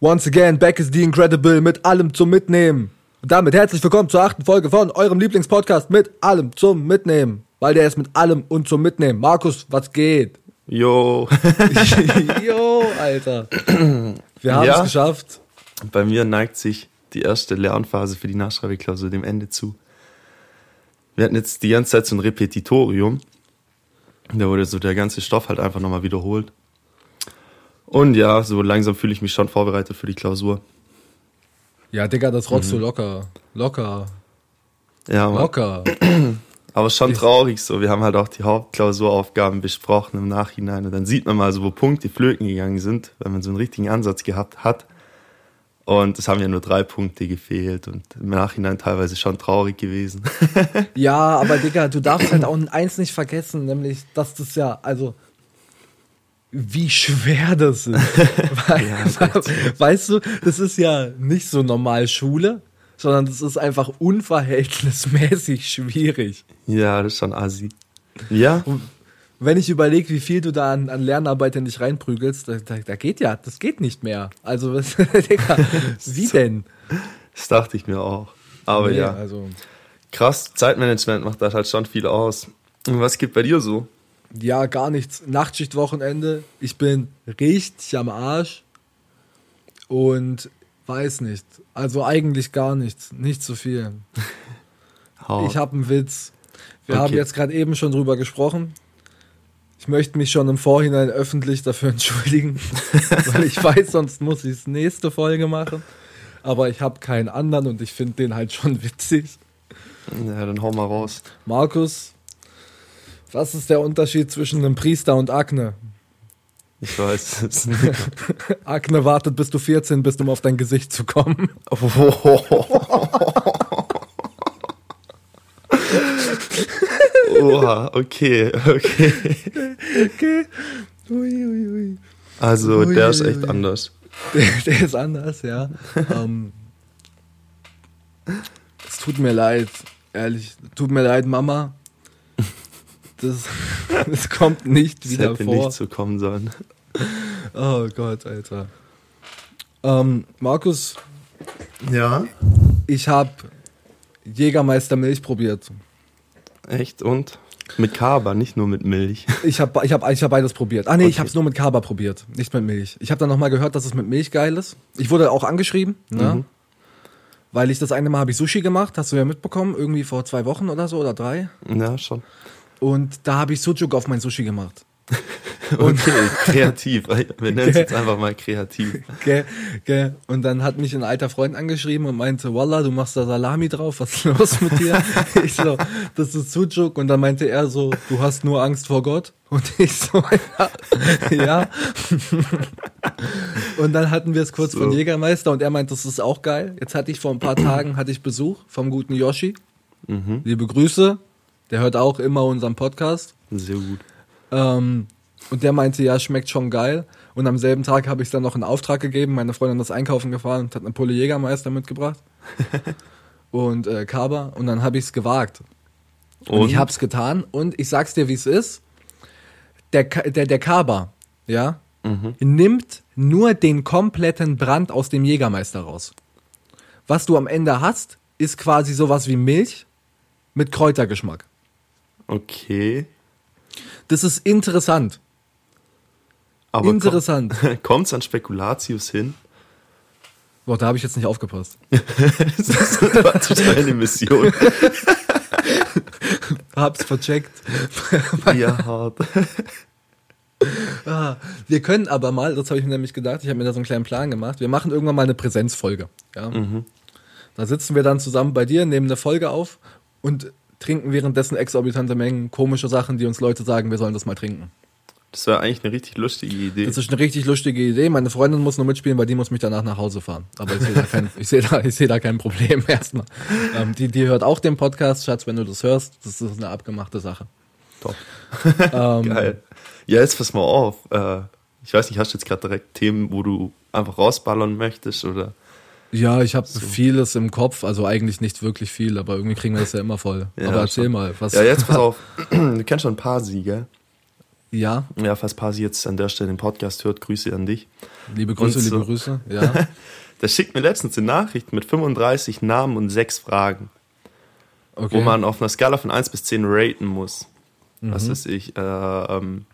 Once again, back is the Incredible mit allem zum Mitnehmen. Und damit herzlich willkommen zur achten Folge von eurem Lieblingspodcast mit allem zum Mitnehmen. Weil der ist mit allem und zum Mitnehmen. Markus, was geht? Jo. Jo, Alter. Wir haben Ja. es geschafft. Bei mir neigt sich die erste Lernphase für die Nachschreibeklausur dem Ende zu. Wir hatten jetzt die ganze Zeit so ein Repetitorium. Da wurde so der ganze Stoff halt einfach nochmal wiederholt. Und ja, so langsam fühle ich mich schon vorbereitet für die Klausur. Ja, Digga, das rotzt Mhm. du locker. Locker. Ja, Mann. Locker. aber schon traurig so. Wir haben halt auch die Hauptklausuraufgaben besprochen im Nachhinein. Und dann sieht man mal so, wo Punkte flöten gegangen sind, wenn man so einen richtigen Ansatz gehabt hat. Und es haben ja nur drei Punkte gefehlt und im Nachhinein teilweise schon traurig gewesen. Ja, aber Digga, du darfst halt auch eins nicht vergessen, nämlich, dass das ja, also, wie schwer das ist. Weil, Ja, ist echt weißt du, das ist ja nicht so normal Schule, sondern das ist einfach unverhältnismäßig schwierig. Ja, das ist schon assi. Ja, Wenn ich überlege, wie viel du da an, an Lernarbeit in dich reinprügelst, da, da, da geht ja, das geht nicht mehr. Also, was, Digga, wie denn? das dachte ich mir auch. Aber Nee, ja, Also, krass, Zeitmanagement macht das halt schon viel aus. Und was geht bei dir so? Ja, gar nichts. Nachtschichtwochenende. Ich bin richtig am Arsch. Und weiß nicht. Also eigentlich gar nichts. Nicht so viel. Hau. Ich habe einen Witz. Wir Okay. haben jetzt gerade eben schon drüber gesprochen. Ich möchte mich schon im Vorhinein öffentlich dafür entschuldigen, weil ich weiß, sonst muss ich es nächste Folge machen. Aber ich habe keinen anderen und ich finde den halt schon witzig. ja, dann hau mal raus. Markus, was ist der Unterschied zwischen einem Priester und Akne? Ich weiß es. Akne wartet, bis du 14 bist, um auf dein Gesicht zu kommen. Oha, okay, okay. Okay. Ui, ui, ui. Also, Ui, der ist echt ui. anders. Der, der ist anders, ja. ähm, es tut mir leid, ehrlich. Tut mir leid, Mama. Das, das kommt nicht Das wieder hätte vor. nicht so kommen sollen. Oh Gott, Alter. Ähm, Markus, Ja? ich habe Jägermeister Milch probiert. Echt? Und? Mit Kaba, nicht nur mit Milch. Ich habe ich hab, ich hab beides probiert. Ah nee, ich Okay. habe es nur mit Kaba probiert, nicht mit Milch. Ich habe dann nochmal gehört, dass es mit Milch geil ist. Ich wurde auch angeschrieben, ne? Mhm. weil ich das eine Mal habe ich Sushi gemacht, hast du ja mitbekommen, irgendwie vor zwei Wochen oder so oder drei. Ja, schon. Und da habe ich Sujuk auf mein Sushi gemacht. Okay, kreativ. Wir nennen es jetzt einfach mal kreativ. Gell, gell. Und dann hat mich ein alter Freund angeschrieben und meinte, Wallah, du machst da Salami drauf, was ist los mit dir? ich so, das ist Sujuk. Und dann meinte er so, du hast nur Angst vor Gott. Und ich so, ja. ja. und dann hatten wir es kurz So. von Jägermeister und er meinte, das ist auch geil. Jetzt hatte ich vor ein paar Tagen hatte ich Besuch vom guten Yoshi. Mhm. Liebe Grüße. Der hört auch immer unseren Podcast. Sehr gut. Ähm, und der meinte, ja, schmeckt schon geil. Und am selben Tag habe ich dann noch einen Auftrag gegeben. Meine Freundin ist einkaufen gefahren und hat eine Pulle Jägermeister mitgebracht. und äh, Kaba. Und dann habe ich es gewagt. Und, Und? ich habe es getan. Und ich sag's dir, wie es ist. Der, der, der Kaba, ja, nimmt nur den kompletten Brand aus dem Jägermeister raus. Was du am Ende hast, ist quasi sowas wie Milch mit Kräutergeschmack. Okay. Das ist interessant. Aber Interessant. Kommt es an Spekulatius hin? Boah, da habe ich jetzt nicht aufgepasst. das ist war eine Mission. Hab's vercheckt. Ja, hart. Ah, wir können aber mal, das habe ich mir nämlich gedacht, ich habe mir da so einen kleinen Plan gemacht, wir machen irgendwann mal eine Präsenzfolge. Ja? Da sitzen wir dann zusammen bei dir, nehmen eine Folge auf und trinken währenddessen exorbitante Mengen komische Sachen, die uns Leute sagen, wir sollen das mal trinken. Das wäre eigentlich eine richtig lustige Idee. Das ist eine richtig lustige Idee. Meine Freundin muss nur mitspielen, weil die muss mich danach nach Hause fahren. Aber ich sehe da kein, ich sehe da, ich sehe da kein Problem erstmal. Ähm, die, die hört auch den Podcast, Schatz, wenn du das hörst. Das ist eine abgemachte Sache. Top. Ähm, Geil. Ja, jetzt pass mal auf. Äh, ich weiß nicht, hast du jetzt gerade direkt Themen, wo du einfach rausballern möchtest oder? Ja, ich habe vieles im Kopf, also eigentlich nicht wirklich viel, aber irgendwie kriegen wir das ja immer voll. Ja, aber erzähl schon. mal, was. Ja, jetzt pass auf. Du kennst schon ein paar Sieger. Ja, Ja, falls Pasi jetzt an der Stelle den Podcast hört, Grüße an dich. liebe Grüße, so. liebe Grüße. Ja. Der schickt mir letztens eine Nachricht mit 35 Namen und sechs Fragen, Okay. wo man auf einer Skala von 1 bis 10 raten muss. Mhm. Was weiß ich, äh, ähm,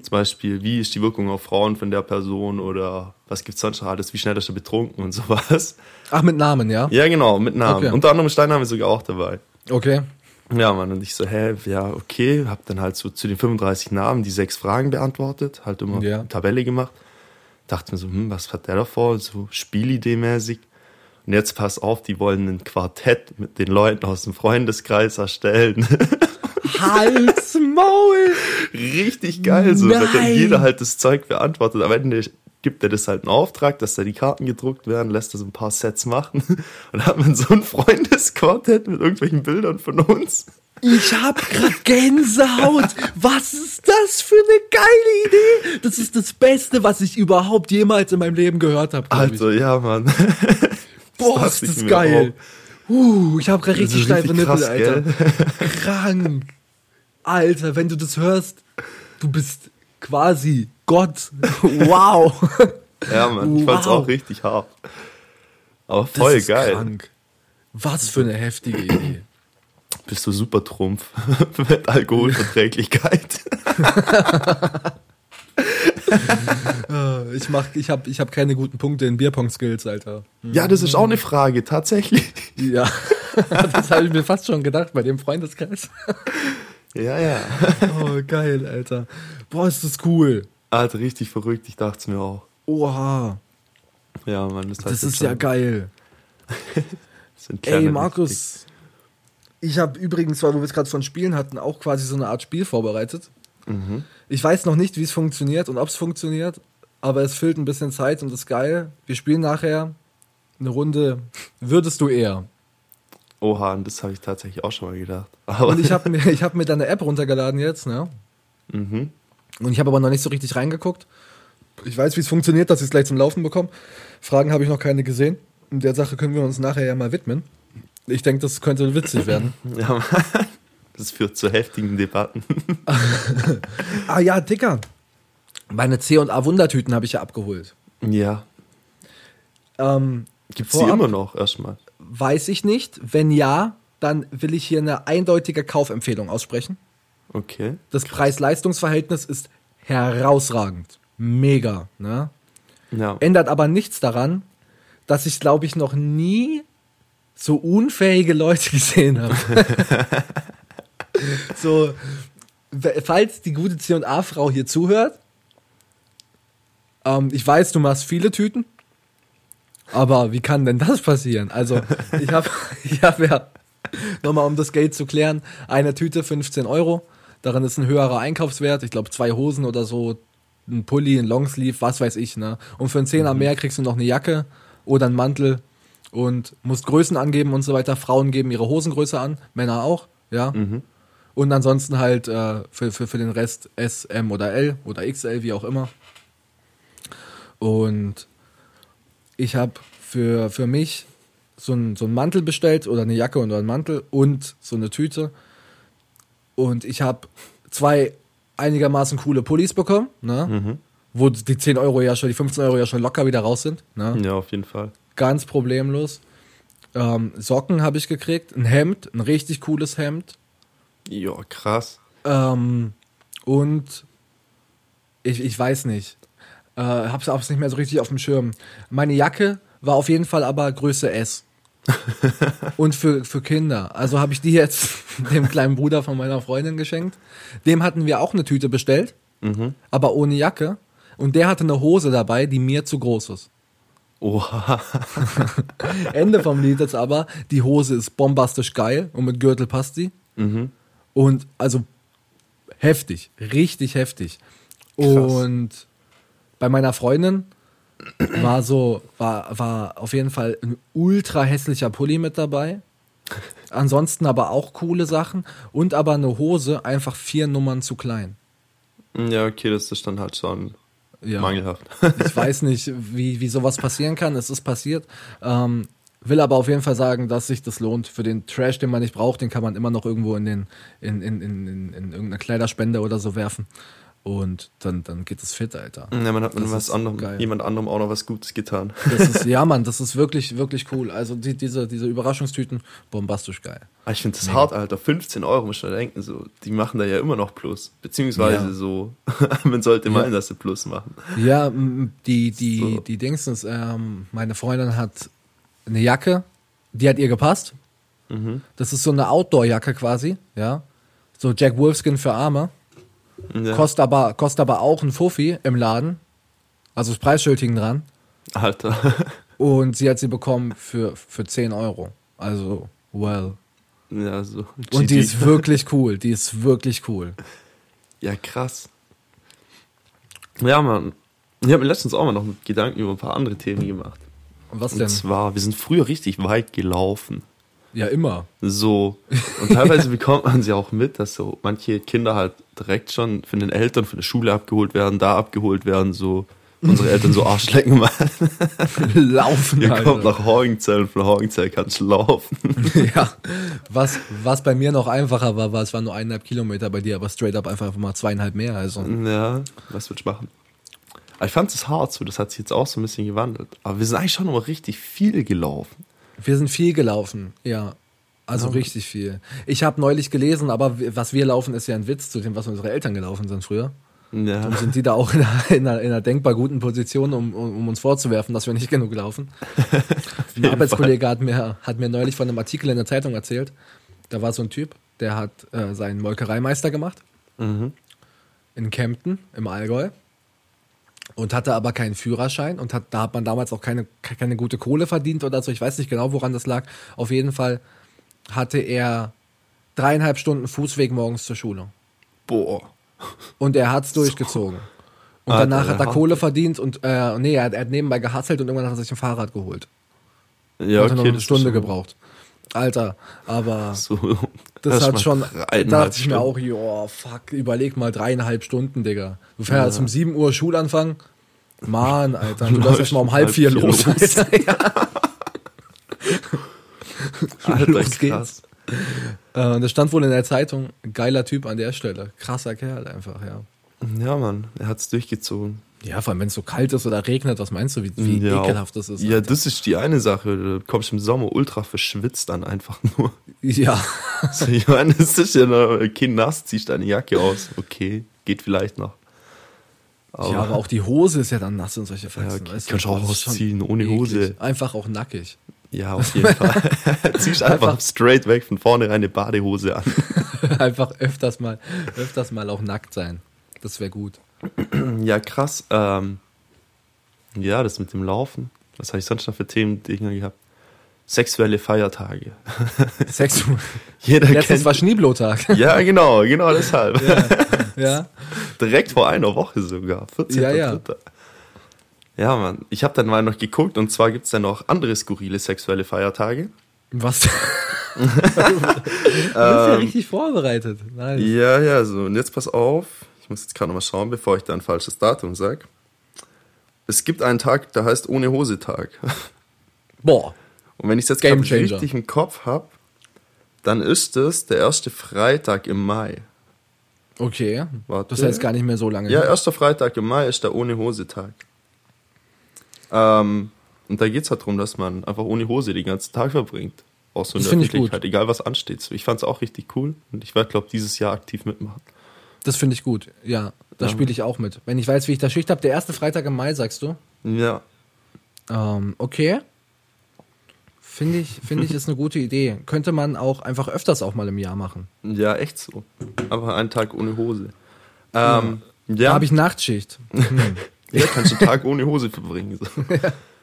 zum Beispiel, wie ist die Wirkung auf Frauen von der Person oder was gibt's sonst noch alles, wie schnell ist er betrunken und sowas. Ach, mit Namen, ja? Ja, genau, mit Namen. Okay. Unter anderem Steinname sogar auch dabei. Okay. Ja, Mann, und ich so, hä, ja, okay, hab dann halt so zu den 35 Namen die sechs Fragen beantwortet, halt immer Ja. eine Tabelle gemacht. Dachte mir so, hm, was hat der da vor? So Spielidee-mäßig. Und jetzt pass auf, die wollen ein Quartett mit den Leuten aus dem Freundeskreis erstellen. Hals, Maul! Richtig geil, so, dass dann Nein. jeder halt das Zeug beantwortet. Am Ende gibt er das halt einen Auftrag, dass da die Karten gedruckt werden, lässt er so ein paar Sets machen und dann hat man so ein Freundesquartett mit irgendwelchen Bildern von uns. Ich hab grad Gänsehaut. Was ist das für eine geile Idee? Das ist das Beste, was ich überhaupt jemals in meinem Leben gehört habe. Also, ja, Mann. Boah, ist das geil. Uh, ich hab grad Das richtig ist steife richtig Nippel, Alter. gell? Krank. Alter, wenn du das hörst, du bist quasi Gott. Wow. Ja, Mann, ich fand's Wow. auch richtig hart. Aber Das voll ist geil. krank. Was für eine heftige Idee. Bist du super Trumpf mit Alkoholverträglichkeit. Äh, Ich mach, ich hab, ich hab keine guten Punkte in Bierpong-Skills, Alter. ja, das ist auch eine Frage, tatsächlich. Ja, das habe ich mir fast schon gedacht bei dem Freundeskreis. Ja, ja. Oh, geil, Alter. Boah, ist das cool. Alter, richtig verrückt, ich dachte es mir auch. Oha, Ja, Mann, das, heißt das ist ja geil. das sind kleine Ey, Markus, ich habe übrigens, weil wir es gerade von Spielen hatten, auch quasi so eine Art Spiel vorbereitet. Mhm. Ich weiß noch nicht, wie es funktioniert und ob es funktioniert, aber es füllt ein bisschen Zeit und ist geil. Wir spielen nachher eine Runde Würdest du eher? Oha, und das habe ich tatsächlich auch schon mal gedacht. Aber Und ich habe mir, ich hab mir da eine App runtergeladen jetzt, ne? mhm. Und ich habe aber noch nicht so richtig reingeguckt. Ich weiß, wie es funktioniert, dass ich es gleich zum Laufen bekomme. Fragen habe ich noch keine gesehen. Und der Sache können wir uns nachher ja mal widmen. Ich denke, das könnte witzig werden. ja, Mann. Das führt zu heftigen Debatten. ah ja, Dicker. Meine C und A Wundertüten habe ich ja abgeholt. Ja. Ähm, Gibt's die vorab immer noch erstmal? Weiß ich nicht. Wenn ja, dann will ich hier eine eindeutige Kaufempfehlung aussprechen. Okay. Das Preis-Leistungs-Verhältnis ist herausragend. Mega. Ne? Ja. Ändert aber nichts daran, dass ich, glaube ich, noch nie so unfähige Leute gesehen habe. so, falls die gute C&A-Frau hier zuhört, ähm, ich weiß, du machst viele Tüten, aber wie kann denn das passieren? Also, ich habe ich hab ja, nochmal um das Geld zu klären, eine Tüte 15 Euro, darin ist ein höherer Einkaufswert, ich glaube zwei Hosen oder so, ein Pulli, ein Longsleeve, was weiß ich, ne? Und für einen Zehner mehr kriegst du noch eine Jacke oder einen Mantel und musst Größen angeben und so weiter. Frauen geben ihre Hosengröße an, Männer auch, ja. Und ansonsten halt äh, für, für, für den Rest S, M oder L oder XL, wie auch immer. Und ich habe für, für mich so einen so einen Mantel bestellt oder eine Jacke oder einen Mantel und so eine Tüte. Und ich habe zwei einigermaßen coole Pullis bekommen, ne? wo die 10 Euro ja schon, die 15 Euro ja schon locker wieder raus sind. Ne? Ja, auf jeden Fall. Ganz problemlos. Ähm, Socken habe ich gekriegt, ein Hemd, ein richtig cooles Hemd. Ja, krass. Ähm, und ich, ich weiß nicht. Äh, hab's auch nicht mehr so richtig auf dem Schirm. Meine Jacke war auf jeden Fall aber Größe S. und für, für Kinder. Also habe ich die jetzt dem kleinen Bruder von meiner Freundin geschenkt. Dem hatten wir auch eine Tüte bestellt, aber ohne Jacke. Und der hatte eine Hose dabei, die mir zu groß ist. Oha. Ende vom Lied jetzt aber, die Hose ist bombastisch geil und mit Gürtel passt sie. Und also heftig, richtig heftig. Und bei meiner Freundin war so, war, war auf jeden Fall ein ultra hässlicher Pulli mit dabei. Ansonsten aber auch coole Sachen und aber eine Hose einfach vier Nummern zu klein. Ja, okay, das ist dann halt schon Ja. mangelhaft. Ich weiß nicht, wie, wie sowas passieren kann. Es ist passiert. Ähm, will aber auf jeden Fall sagen, dass sich das lohnt. Für den Trash, den man nicht braucht, den kann man immer noch irgendwo in den in, in, in, in, in irgendeine Kleiderspende oder so werfen. Und dann, dann geht es fit, Alter. Ja, man hat mit was anderem, geil. jemand anderem auch noch was Gutes getan. Das ist, ja, Mann, das ist wirklich, wirklich cool. Also die, diese, diese Überraschungstüten, bombastisch geil. Aber ich finde das hart, Alter. 15 Euro muss man denken, so. Die machen da ja immer noch Plus. Beziehungsweise Ja. so, man sollte Ja. meinen, dass sie Plus machen. Ja, die, die, So. die Dingsens, ähm, meine Freundin hat eine Jacke, die hat ihr gepasst. Mhm. Das ist so eine Outdoor-Jacke quasi, ja. So Jack Wolfskin für Arme. Ja. Kostet aber, kostet aber auch ein Fuffi im Laden. Also das Preisschild hing dran. Alter. Und sie hat sie bekommen für, für 10 Euro. Also, well. ja, so. Und die ist wirklich cool. Die ist wirklich cool. Ja, krass. Ja, Mann. Ich habe mir letztens auch mal noch Gedanken über ein paar andere Themen gemacht. Und was Und denn? zwar, wir sind früher richtig weit gelaufen. Ja, immer. So. Und teilweise bekommt man sie auch mit, dass so manche Kinder halt direkt schon von den Eltern von der Schule abgeholt werden, da abgeholt werden, so unsere Eltern so Arschlecken machen. Laufen, Ihr kommt Alter. nach Horgenzell und von Horgenzell kannst du laufen. Ja, was, was bei mir noch einfacher war, war, es waren nur eineinhalb Kilometer bei dir, aber straight up einfach mal zweieinhalb mehr. Also, Ja, was würd ich machen? Aber ich fand es hart so, das hat sich jetzt auch so ein bisschen gewandelt. Aber wir sind eigentlich schon noch richtig viel gelaufen. wir sind viel gelaufen, ja. Also Ja. richtig viel. Ich habe neulich gelesen, aber was wir laufen, ist ja ein Witz zu dem, was unsere Eltern gelaufen sind früher. Ja. Darum sind die da auch in einer, in einer, in einer denkbar guten Position, um, um, uns vorzuwerfen, dass wir nicht genug laufen. Ein Arbeitskollege hat mir, hat mir neulich von einem Artikel in der Zeitung erzählt. Da war so ein Typ, der hat äh, seinen Molkereimeister gemacht. Mhm. in Kempten im Allgäu und hatte aber keinen Führerschein und hat, da hat man damals auch keine, keine gute Kohle verdient oder so. Ich weiß nicht genau, woran das lag. Auf jeden Fall hatte er dreieinhalb Stunden Fußweg morgens zur Schule. Boah. Und er hat's durchgezogen. Und Alter, danach hat er Kohle verdient und äh, nee, er, hat- er hat nebenbei gehasselt und irgendwann hat er sich ein Fahrrad geholt. Ja, hat er noch eine das Stunde gebraucht. Alter, aber So, das erst hat schon, da dachte ich mir auch, joa, fuck, überleg mal dreieinhalb Stunden, Digga. Du fährst um 7 Uhr Schulanfang. Mann, Alter, du läufst erst mal um halb vier los. los. Alter. Ja. Los geht's. Äh, das stand wohl in der Zeitung, geiler Typ an der Stelle. Krasser Kerl einfach, ja. Ja, Mann, er hat's durchgezogen. Ja, vor allem wenn es so kalt ist oder regnet, was meinst du, wie, wie ja, ekelhaft das ist? Ja, Alter. das ist die eine Sache. Du kommst im Sommer ultra verschwitzt dann einfach nur. ja. So, ich meine, es ist ja noch kein nass, ziehst deine Jacke aus. Okay, geht vielleicht noch. Aber, ja, aber auch die Hose ist ja dann nass und solche Faxen. okay. weißt Kannst du auch Das ist schon ausziehen, ohne eklig. Hose. Einfach auch nackig. Ja, auf jeden Fall. ziehst einfach, Einfach- straight weg von vorne eine Badehose an. Einfach öfters mal, öfters mal auch nackt sein. Das wäre gut. Ja, krass. Ähm, ja, das mit dem Laufen. Was habe ich sonst noch für Themen Dinge gehabt? Sexuelle Feiertage. Sex. Jeder Letztens kennt. war Schneeblotag. ja, genau, genau deshalb. ja. Direkt vor einer Woche sogar. 14. Ja, ja. Ja, Mann. Ich habe dann mal noch geguckt und zwar gibt es dann noch andere skurrile sexuelle Feiertage. Was? du bist ja richtig vorbereitet. Nice. Ja, ja, so. Und jetzt pass auf. Ich muss jetzt gerade noch mal schauen, bevor ich da ein falsches Datum sage. Es gibt einen Tag, der heißt Ohne Hose Tag. Boah. Und wenn ich es jetzt Changer. richtig im Kopf habe, dann ist es der erste Freitag im Mai. Okay. Warte. Das jetzt gar nicht mehr so lange. Ja, erster Freitag im Mai ist der Ohne Hose Tag. Ähm, und da geht es halt darum, dass man einfach ohne Hose den ganzen Tag verbringt. Auch so in Das der Öffentlichkeit, egal was ansteht. Ich fand es auch richtig cool und ich werde, glaube dieses Jahr aktiv mitmachen. Das finde ich gut. Ja, da Ja. spiele ich auch mit. Wenn ich weiß, wie ich da Schicht habe, der erste Freitag im Mai, sagst du? Ja, Ähm, okay. Finde ich, finde ich, ist eine gute Idee. Könnte man auch einfach öfters auch mal im Jahr machen. ja, echt so. Einfach einen Tag ohne Hose. Ähm, Da ja, habe ich Nachtschicht. Hm. Ja, kannst du einen Tag ohne Hose verbringen.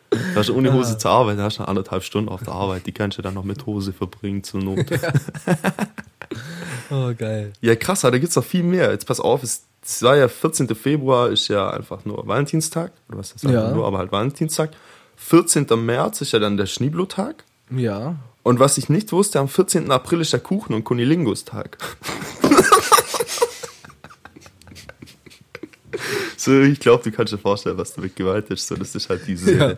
Da hast du ohne Hose zur Arbeit, da hast du anderthalb Stunden auf der Arbeit, die kannst du dann noch mit Hose verbringen zur Not. Oh, geil. Ja, krass, aber da gibt's noch viel mehr. Jetzt pass auf, es, es war ja 14. Februar, ist ja einfach nur Valentinstag. Oder was ist das? Ja. Nur, aber halt Valentinstag. 14. März ist ja dann der Schneeblotag. Ja. Und was ich nicht wusste, am 14. April ist der Kuchen- und Kunilingus-Tag. so, ich glaube, du kannst dir vorstellen, was damit gemeint ist. So, das ist halt diese Ja.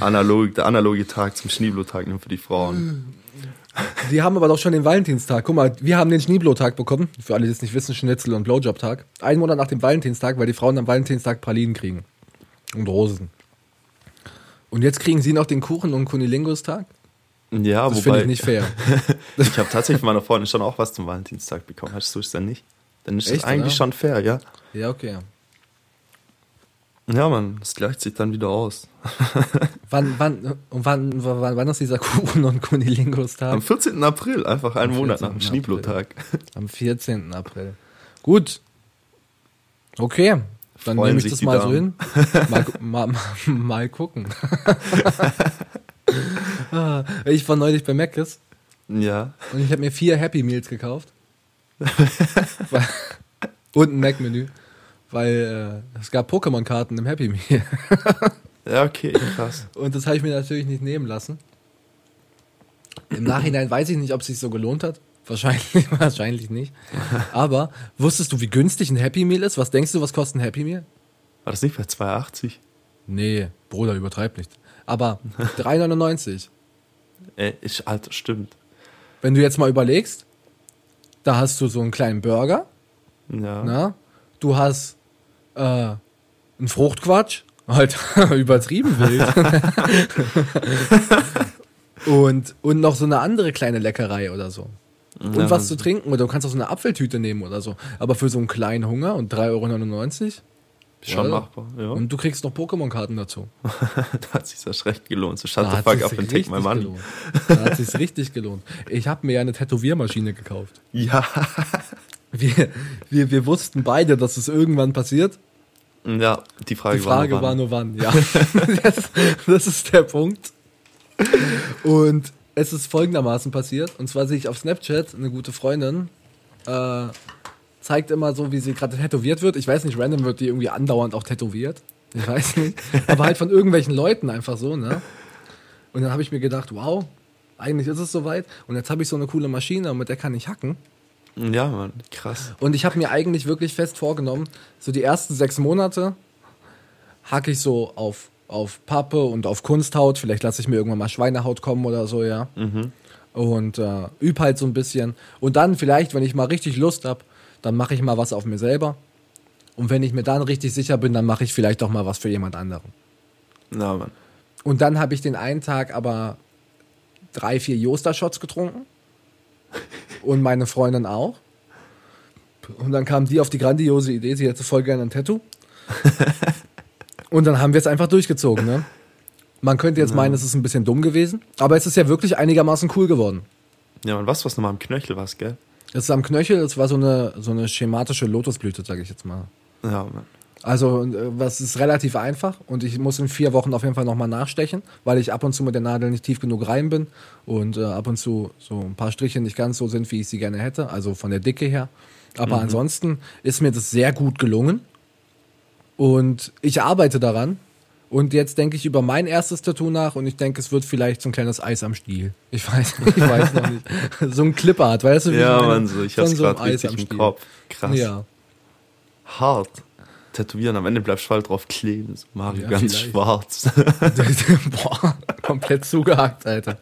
analog, der analoge Tag zum Schneeblotag nur für die Frauen. Die haben aber doch schon den Valentinstag. Guck mal, wir haben den Schneeblotag bekommen. Für alle, die es nicht wissen, Schnitzel- und Blowjob-Tag. Einen Monat nach dem Valentinstag, weil die Frauen am Valentinstag Pralinen kriegen. Und Rosen. Und jetzt kriegen sie noch den Kuchen- und Kunilingus-Tag? Ja, Das finde ich nicht fair. ich habe tatsächlich von meiner Freundin schon auch was zum Valentinstag bekommen. Hast du es denn nicht? Dann ist Echt, das eigentlich oder? schon fair, ja. Ja, okay. Ja, Mann, das gleicht sich dann wieder aus. Wann, wann, wann, wann, wann ist dieser Kuchen- und Kunilingus-Tag? Am 14. April, einfach einen Monat nach dem 14. Schneeblotag. Am 14. April. Gut. Okay. Dann Freuen nehme ich das mal so Damen. hin. Mal, mal, mal, mal gucken. Ich war neulich bei Mc's Ja. und ich habe mir vier Happy Meals gekauft. Und ein Mac-Menü. Weil äh, es gab Pokémon-Karten im Happy Meal. Ja, okay, krass. Und das habe ich mir natürlich nicht nehmen lassen. Im Nachhinein weiß ich nicht, ob es sich so gelohnt hat. Wahrscheinlich, wahrscheinlich nicht. Aber wusstest du, wie günstig ein Happy Meal ist? Was denkst du, was kostet ein Happy Meal? War das nicht bei 2,80? Nee, Bruder, übertreib nicht. Aber 3,99. Ey, ist, Alter, stimmt. Wenn du jetzt mal überlegst, da hast du so einen kleinen Burger, Ja. na? Du hast äh, einen Fruchtquatsch, halt übertrieben wild. und, und noch so eine andere kleine Leckerei oder so. Und Ja, was zu trinken, oder du kannst auch so eine Apfeltüte nehmen oder so. Aber für so einen kleinen Hunger und 3,99 Euro. Schon oder? machbar, ja. Und du kriegst noch Pokémon-Karten dazu. da hat sich das recht gelohnt. So shut Da the hat fuck up and take my richtig money. gelohnt. Da hat sich's richtig gelohnt. Ich habe mir ja eine Tätowiermaschine gekauft. Ja. Wir, wir, wir wussten beide, dass es irgendwann passiert. Ja, die Frage, Die Frage war, war nur nur wann, ja. das, das ist der Punkt. Und es ist folgendermaßen passiert. Und zwar sehe ich auf Snapchat eine gute Freundin, äh, zeigt immer so, wie sie gerade tätowiert wird. Ich weiß nicht, random wird die irgendwie andauernd auch tätowiert. Ich weiß nicht. Aber halt von irgendwelchen Leuten einfach so, ne? Und dann habe ich mir gedacht, wow, eigentlich ist es soweit. Und jetzt habe ich so eine coole Maschine, und mit der kann ich hacken. Ja, Mann, krass. Und ich habe mir eigentlich wirklich fest vorgenommen, so die ersten sechs Monate hacke ich so auf, auf Pappe und auf Kunsthaut. Vielleicht lasse ich mir irgendwann mal Schweinehaut kommen oder so, ja. Und äh, üb halt so ein bisschen. Und dann vielleicht, wenn ich mal richtig Lust habe, dann mache ich mal was auf mir selber. Und wenn ich mir dann richtig sicher bin, dann mache ich vielleicht auch mal was für jemand anderen. Ja, Mann. Und dann habe ich den einen Tag aber drei, vier Joster-Shots getrunken. Und meine Freundin auch. Und dann kam die auf die grandiose Idee, sie hätte voll gerne ein Tattoo. Und dann haben wir es einfach durchgezogen, ne? Man könnte jetzt meinen, es ist ein bisschen dumm gewesen, aber es ist ja wirklich einigermaßen cool geworden. Ja, Mann, was, was nochmal am Knöchel was, gell? Das ist am Knöchel, das war so eine, so eine schematische Lotusblüte, sage ich jetzt mal. Ja, Mann. Also, äh, was ist relativ einfach und ich muss in vier Wochen auf jeden Fall nochmal nachstechen, weil ich ab und zu mit der Nadel nicht tief genug rein bin und äh, ab und zu so ein paar Striche nicht ganz so sind, wie ich sie gerne hätte, also von der Dicke her. Aber ansonsten ist mir das sehr gut gelungen und ich arbeite daran. Und jetzt denke ich über mein erstes Tattoo nach und ich denke, es wird vielleicht so ein kleines Eis am Stiel. Ich weiß, ich weiß noch nicht. So ein Clipart, weißt du? wie Ja, meine? Mann, so, ich hab's so gerade richtig im Kopf. Krass. Ja. Hart. Tätowieren, am Ende bleibst du voll drauf kleben. So Mario Ja, ganz vielleicht. schwarz. Boah, komplett zugehackt, Alter.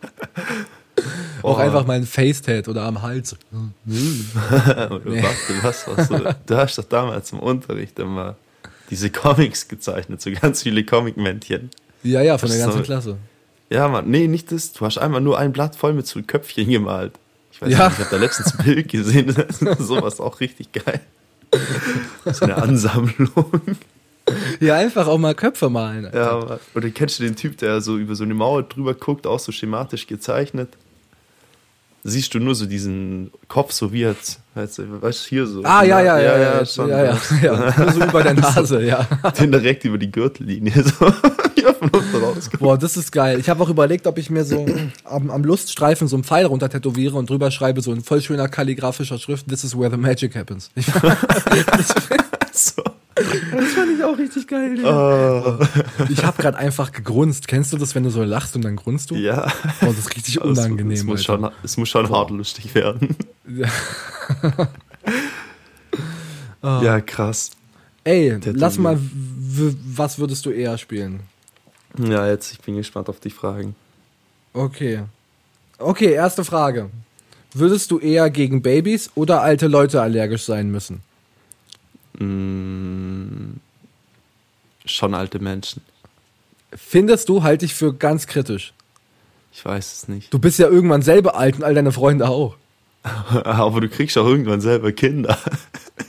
Auch einfach mal ein Face-Tat oder am Hals. Oder Nee. warte, was warst du? Du hast doch damals im Unterricht immer diese Comics gezeichnet, so ganz viele Comic-Männchen. Ja, ja, von der ganzen so- Klasse. Ja, Mann, nee, nicht das. Du hast einmal nur ein Blatt voll mit so Köpfchen gemalt. Ich weiß Ja. nicht, ich habe da letztens ein Bild gesehen, sowas auch richtig geil. So eine Ansammlung. Ja, einfach auch mal Köpfe malen. Alter. Ja, Mann. Oder kennst du den Typ, der so über so eine Mauer drüber guckt, auch so schematisch gezeichnet? Siehst du nur so diesen Kopf, so wie jetzt, weißt du, weißt hier so. Ah, ja, ja, ja, ja, ja, schon. ja, ja, ja. Nur so über der Nase, ja. Den direkt über die Gürtellinie, so hier von Boah, das ist geil. Ich habe auch überlegt, ob ich mir so am, am Luststreifen so einen Pfeil runter tätowiere und drüber schreibe so in voll schöner kalligraphischer Schrift, This is where the magic happens. Ich, So. das fand ich auch richtig geil. Ja. Oh, Ich habe gerade einfach gegrunzt. Kennst du das, wenn du so lachst und dann grunzt du? ja. Boah, das ist richtig Es, unangenehm. es, muss schon, es muss schon hart lustig werden. Ja, krass. Ey, Tätowieren. lass mal, was würdest du eher spielen? Ja, jetzt, ich bin gespannt auf die Fragen. Okay. Okay, erste Frage. Würdest du eher gegen Babys oder alte Leute allergisch sein müssen? Schon alte Menschen. Findest du, halte ich für ganz kritisch. Ich weiß es nicht. Du bist ja irgendwann selber alt und all deine Freunde auch. Aber du kriegst auch irgendwann selber Kinder.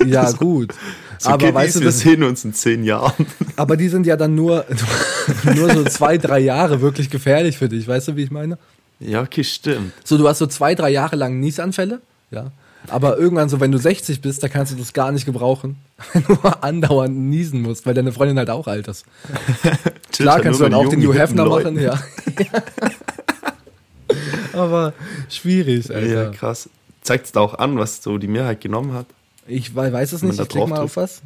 Ja, gut. So aber Kiddies, weißt du, wir sehen uns in zehn Jahren. aber die sind ja dann nur, nur so zwei, drei Jahre wirklich gefährlich für dich. Weißt du, wie ich meine? Ja, okay, stimmt. So, du hast so zwei, drei Jahre lang Niesanfälle, ja. Aber irgendwann so, wenn du 60 bist, da kannst du das gar nicht gebrauchen, wenn du andauernd niesen musst, weil deine Freundin halt auch alt ist. Klar kannst du dann auch den Hugh Hefner machen, ja. Aber schwierig, Alter. Ja, krass. Zeigt es da auch an, was so die Mehrheit genommen hat? Ich wei- weiß es nicht, ich da klick drauf mal auf was.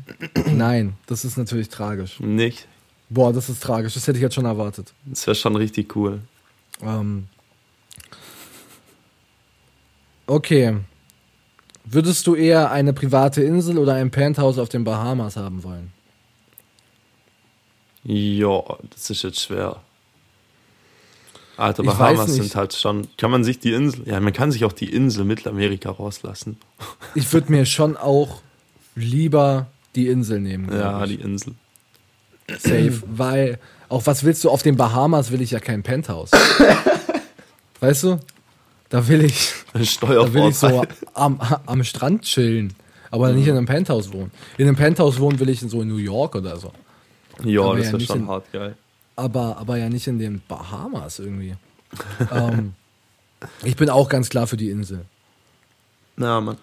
Nein, das ist natürlich tragisch. Nicht. Boah, das ist tragisch, das hätte ich jetzt schon erwartet. Das wäre schon richtig cool. Ähm. Okay. Würdest du eher eine private Insel oder ein Penthouse auf den Bahamas haben wollen? Ja, das ist jetzt schwer. Alter, Ich Bahamas sind halt schon. Kann man sich die Insel. Ja, man kann sich auch die Insel Mittelamerika rauslassen. Ich würde mir schon auch lieber die Insel nehmen. Ja, ich. die Insel. Safe. Weil, auch was willst du auf den Bahamas, will ich ja kein Penthouse. weißt du? Da will ich, da will ich so am, am Strand chillen. Aber nicht in einem Penthouse wohnen. In einem Penthouse wohnen will ich so in New York oder so. Ja, das wäre nicht schon in- hart geil. Aber, aber ja nicht in den Bahamas irgendwie. ähm, ich bin auch ganz klar für die Insel. Na, Mann.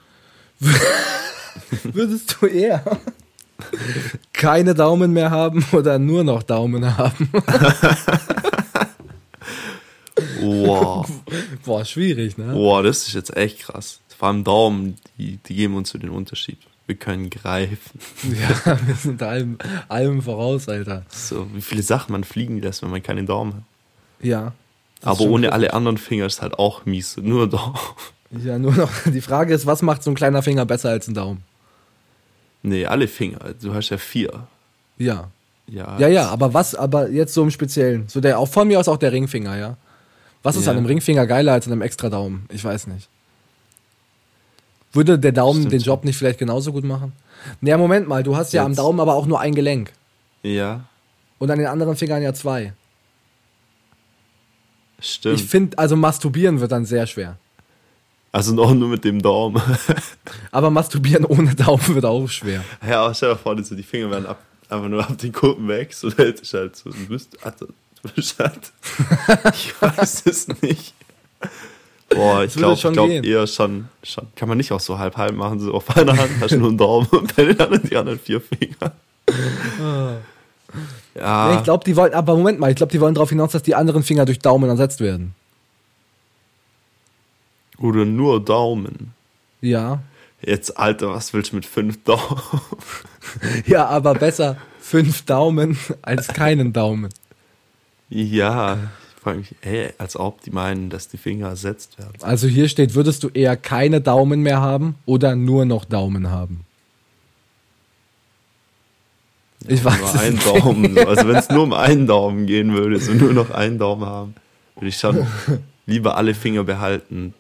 Würdest du eher keine Daumen mehr haben oder nur noch Daumen haben? Wow. Boah, schwierig, ne? Boah, das ist jetzt echt krass. Vor allem Daumen, die, die geben uns so den Unterschied. Wir können greifen. Ja, wir sind allem, allem voraus, Alter. So, wie viele Sachen man fliegen lässt, wenn man keinen Daumen hat. Ja. Aber ohne kritisch. alle anderen Finger ist halt auch mies. Nur Daumen. Ja, nur noch. Die Frage ist, was macht so ein kleiner Finger besser als ein Daumen? Nee, alle Finger. Du hast ja vier. Ja. Ja, Ja, ja, aber was, aber jetzt so im Speziellen. So der, auch von mir aus auch der Ringfinger, ja. Was ist Ja. an einem Ringfinger geiler als an einem extra Daumen? Ich weiß nicht. Würde der Daumen Stimmt den. Job nicht vielleicht genauso gut machen? Naja, Moment mal, du hast ja am Jetzt. Daumen aber auch nur ein Gelenk. Ja, Und an den anderen Fingern ja zwei. stimmt. Ich finde, also masturbieren wird dann sehr schwer. also noch nur mit dem Daumen. Aber masturbieren ohne Daumen wird auch schwer. ja, aber stell dir vor, die Finger werden ab, einfach nur ab den Kuppen weg. So, da hätte ich halt so, du bist, Alter, du bist halt, ich weiß es nicht. Boah, ich glaube schon glaub eher schon, schon. Kann man nicht auch so halb halb machen, so auf einer Hand hast du nur einen Daumen und bei den anderen die anderen vier Finger. Ja, Nee, ich glaube, die wollen, aber Moment mal, ich glaube, die wollen darauf hinaus, dass die anderen Finger durch Daumen ersetzt werden. oder nur Daumen. Ja. Jetzt, Alter, was willst du mit fünf Daumen? Ja, aber besser fünf Daumen als keinen Daumen. Ja, frage mich, ey, als ob die meinen, dass die Finger ersetzt werden. Also hier steht, würdest du eher keine Daumen mehr haben oder nur noch Daumen haben? Ich weiß nur einen nicht. Daumen. so. Also wenn es nur um einen Daumen gehen würde, so nur noch einen Daumen haben, würde ich schon lieber alle Finger behalten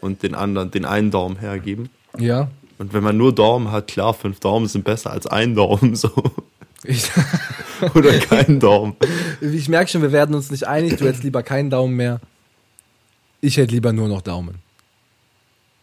und den anderen, den einen Daumen hergeben. Ja. Und wenn man nur Daumen hat, klar, fünf Daumen sind besser als ein Daumen, so. Ich, Oder kein Daumen. ich merke schon, wir werden uns nicht einig. Du hättest lieber keinen Daumen mehr. Ich hätte lieber nur noch Daumen.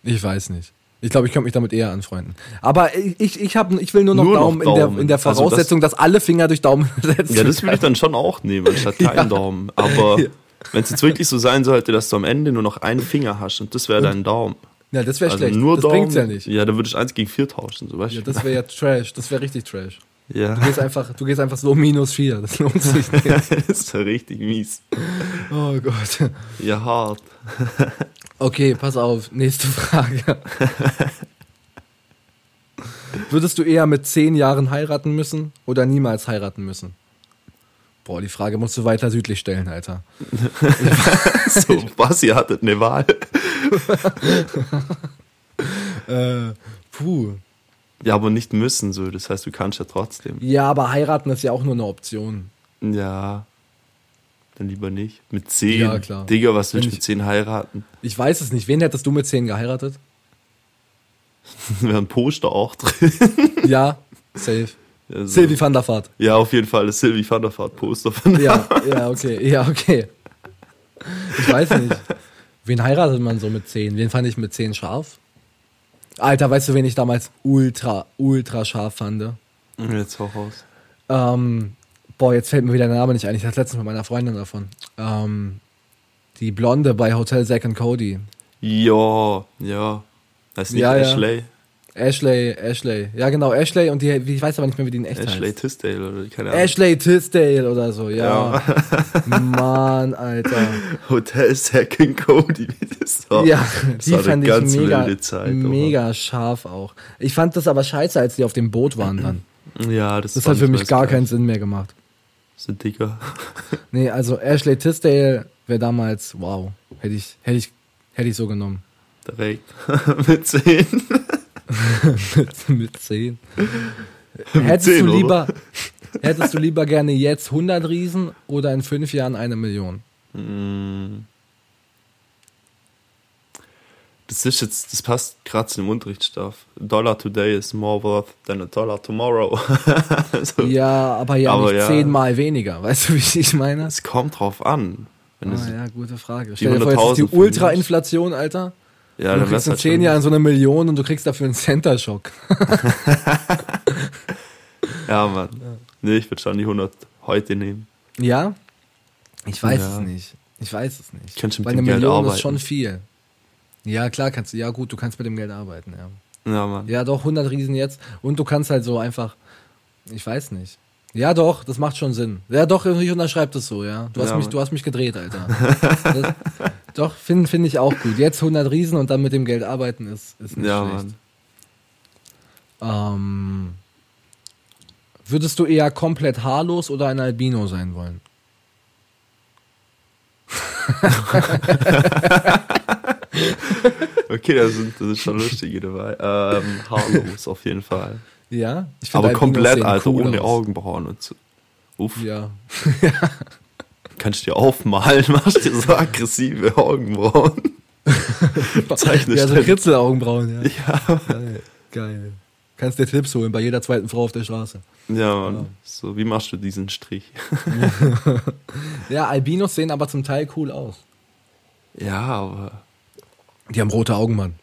Ich weiß nicht. Ich glaube, ich könnte mich damit eher anfreunden. Aber ich, ich, hab, ich will nur noch Nur noch Daumen, in, der, Daumen. in der Also das- Voraussetzung, dass alle Finger durch Daumen ersetzt Ja, das würde ich dann schon auch nehmen, anstatt keinen Ja. Daumen. Aber Ja. wenn es jetzt wirklich so sein sollte, dass du am Ende nur noch einen Finger hast und das wäre dein Daumen. Ja, das wäre Also schlecht. nur das Daumen. bringt's ja nicht. Ja, dann würde ich eins gegen vier tauschen, so weißt Ja, das wäre ja Trash. Das wäre richtig Trash. Ja, Du gehst einfach, du gehst einfach so minus vier. Das lohnt sich nicht. das ist ja richtig mies. Oh Gott. Ja, hart. Okay, pass auf. Nächste Frage. Würdest du eher mit zehn Jahren heiraten müssen oder niemals heiraten müssen? Boah, die Frage musst du weiter südlich stellen, Alter. So, was, ihr hattet eine Wahl? Äh, puh. Ja, aber nicht müssen, so. Das heißt, du kannst ja trotzdem. Ja, aber heiraten ist ja auch nur eine Option. Ja. dann lieber nicht. Mit 10. Ja, klar. Digga, was willst du mit 10 heiraten? Ich weiß es nicht. Wen hättest du mit 10 geheiratet? Wäre ein Poster auch drin. Ja, safe. Also, Sylvie van der Vaart. Ja, auf jeden Fall das Sylvie van der Vaart Poster von Ja, ja, okay, ja, okay. Ich weiß nicht. Wen heiratet man so mit 10? Wen fand ich mit 10 scharf? Alter, weißt du, wen ich damals ultra, ultra scharf fand? Jetzt hau raus. Ähm, boah, jetzt fällt mir wieder der Name nicht ein. Ich hatte letztens mit meiner Freundin davon. Ähm, die Blonde bei Hotel Zack and Cody. Ja, ja. Das ist nicht Ja, ja. Ashley. Ashley. Ja, genau, Ashley und die, ich weiß aber nicht mehr, wie die in echt Ashley heißt. Tisdale oder keine Ahnung. Ashley Tisdale oder so, ja. Mann, Alter. Hotel Second Cody, wie das war. Ja, Das die eine fand ich ganz mega, Zeit, mega scharf auch. Ich fand das aber scheiße, als die auf dem Boot waren dann. Ja, das, Das hat für mich gar das keinen. Sinn mehr gemacht. So dicker. Nee, also Ashley Tisdale wäre damals, wow, hätte ich, hätte ich, hätte ich so genommen. Direkt. mit 10. mit, mit 10. Hättest 10, du lieber, hättest du lieber gerne jetzt 100 Riesen oder in fünf Jahren eine Million? Mm. Das ist jetzt, das passt gerade zu dem Unterrichtsstoff. Dollar today is more worth than a dollar tomorrow. so, Ja, aber ja Aber nicht ja. zehnmal weniger. Weißt du, wie ich meine? Es kommt drauf an. Ah, ja, gute Frage. Stell dir vor, jetzt 100.000 ist die Ultra-Inflation, Alter. Ja, du kriegst in halt zehn schon- Jahren so eine Million und du kriegst dafür einen Center-Shock. Ja, Mann. Nee, ich würde schon die 100 heute nehmen. Ja? Ich weiß Ja. es nicht. Ich weiß es nicht. Kannst du mit Weil dem eine Geld Million arbeiten. ist schon viel. Ja, klar kannst du. Ja, gut, du kannst mit dem Geld arbeiten, ja. Ja, Mann. Ja, doch, 100 Riesen jetzt. Und du kannst halt so einfach, ich weiß nicht. Ja, doch, das macht schon Sinn. Ja, doch, ich unterschreibe das so, ja. Du hast, Ja, mich, Mann. du hast mich gedreht, Alter. das, doch, finde find ich auch gut. Jetzt 100 Riesen und dann mit dem Geld arbeiten ist, ist nicht Ja, schlecht. Mann. Ähm, würdest du eher komplett haarlos oder ein Albino sein wollen? Okay, da sind, das ist schon lustige dabei. Ähm, haarlos auf jeden Fall. Ja? Ich find Aber Albinos komplett, Alter, cool ohne aus. Augenbrauen und so. Uff, Ja. kannst du dir aufmalen, machst dir so aggressive Augenbrauen. Zeichne ja, so schnell. Kritzelaugenbrauen, ja. Ja, Geil. Geil. Kannst dir Tipps holen bei jeder zweiten Frau auf der Straße. ja, Mann. So, wie machst du diesen Strich? Ja, Albinos sehen aber zum Teil cool aus. Ja, aber Die haben rote Augen, Mann.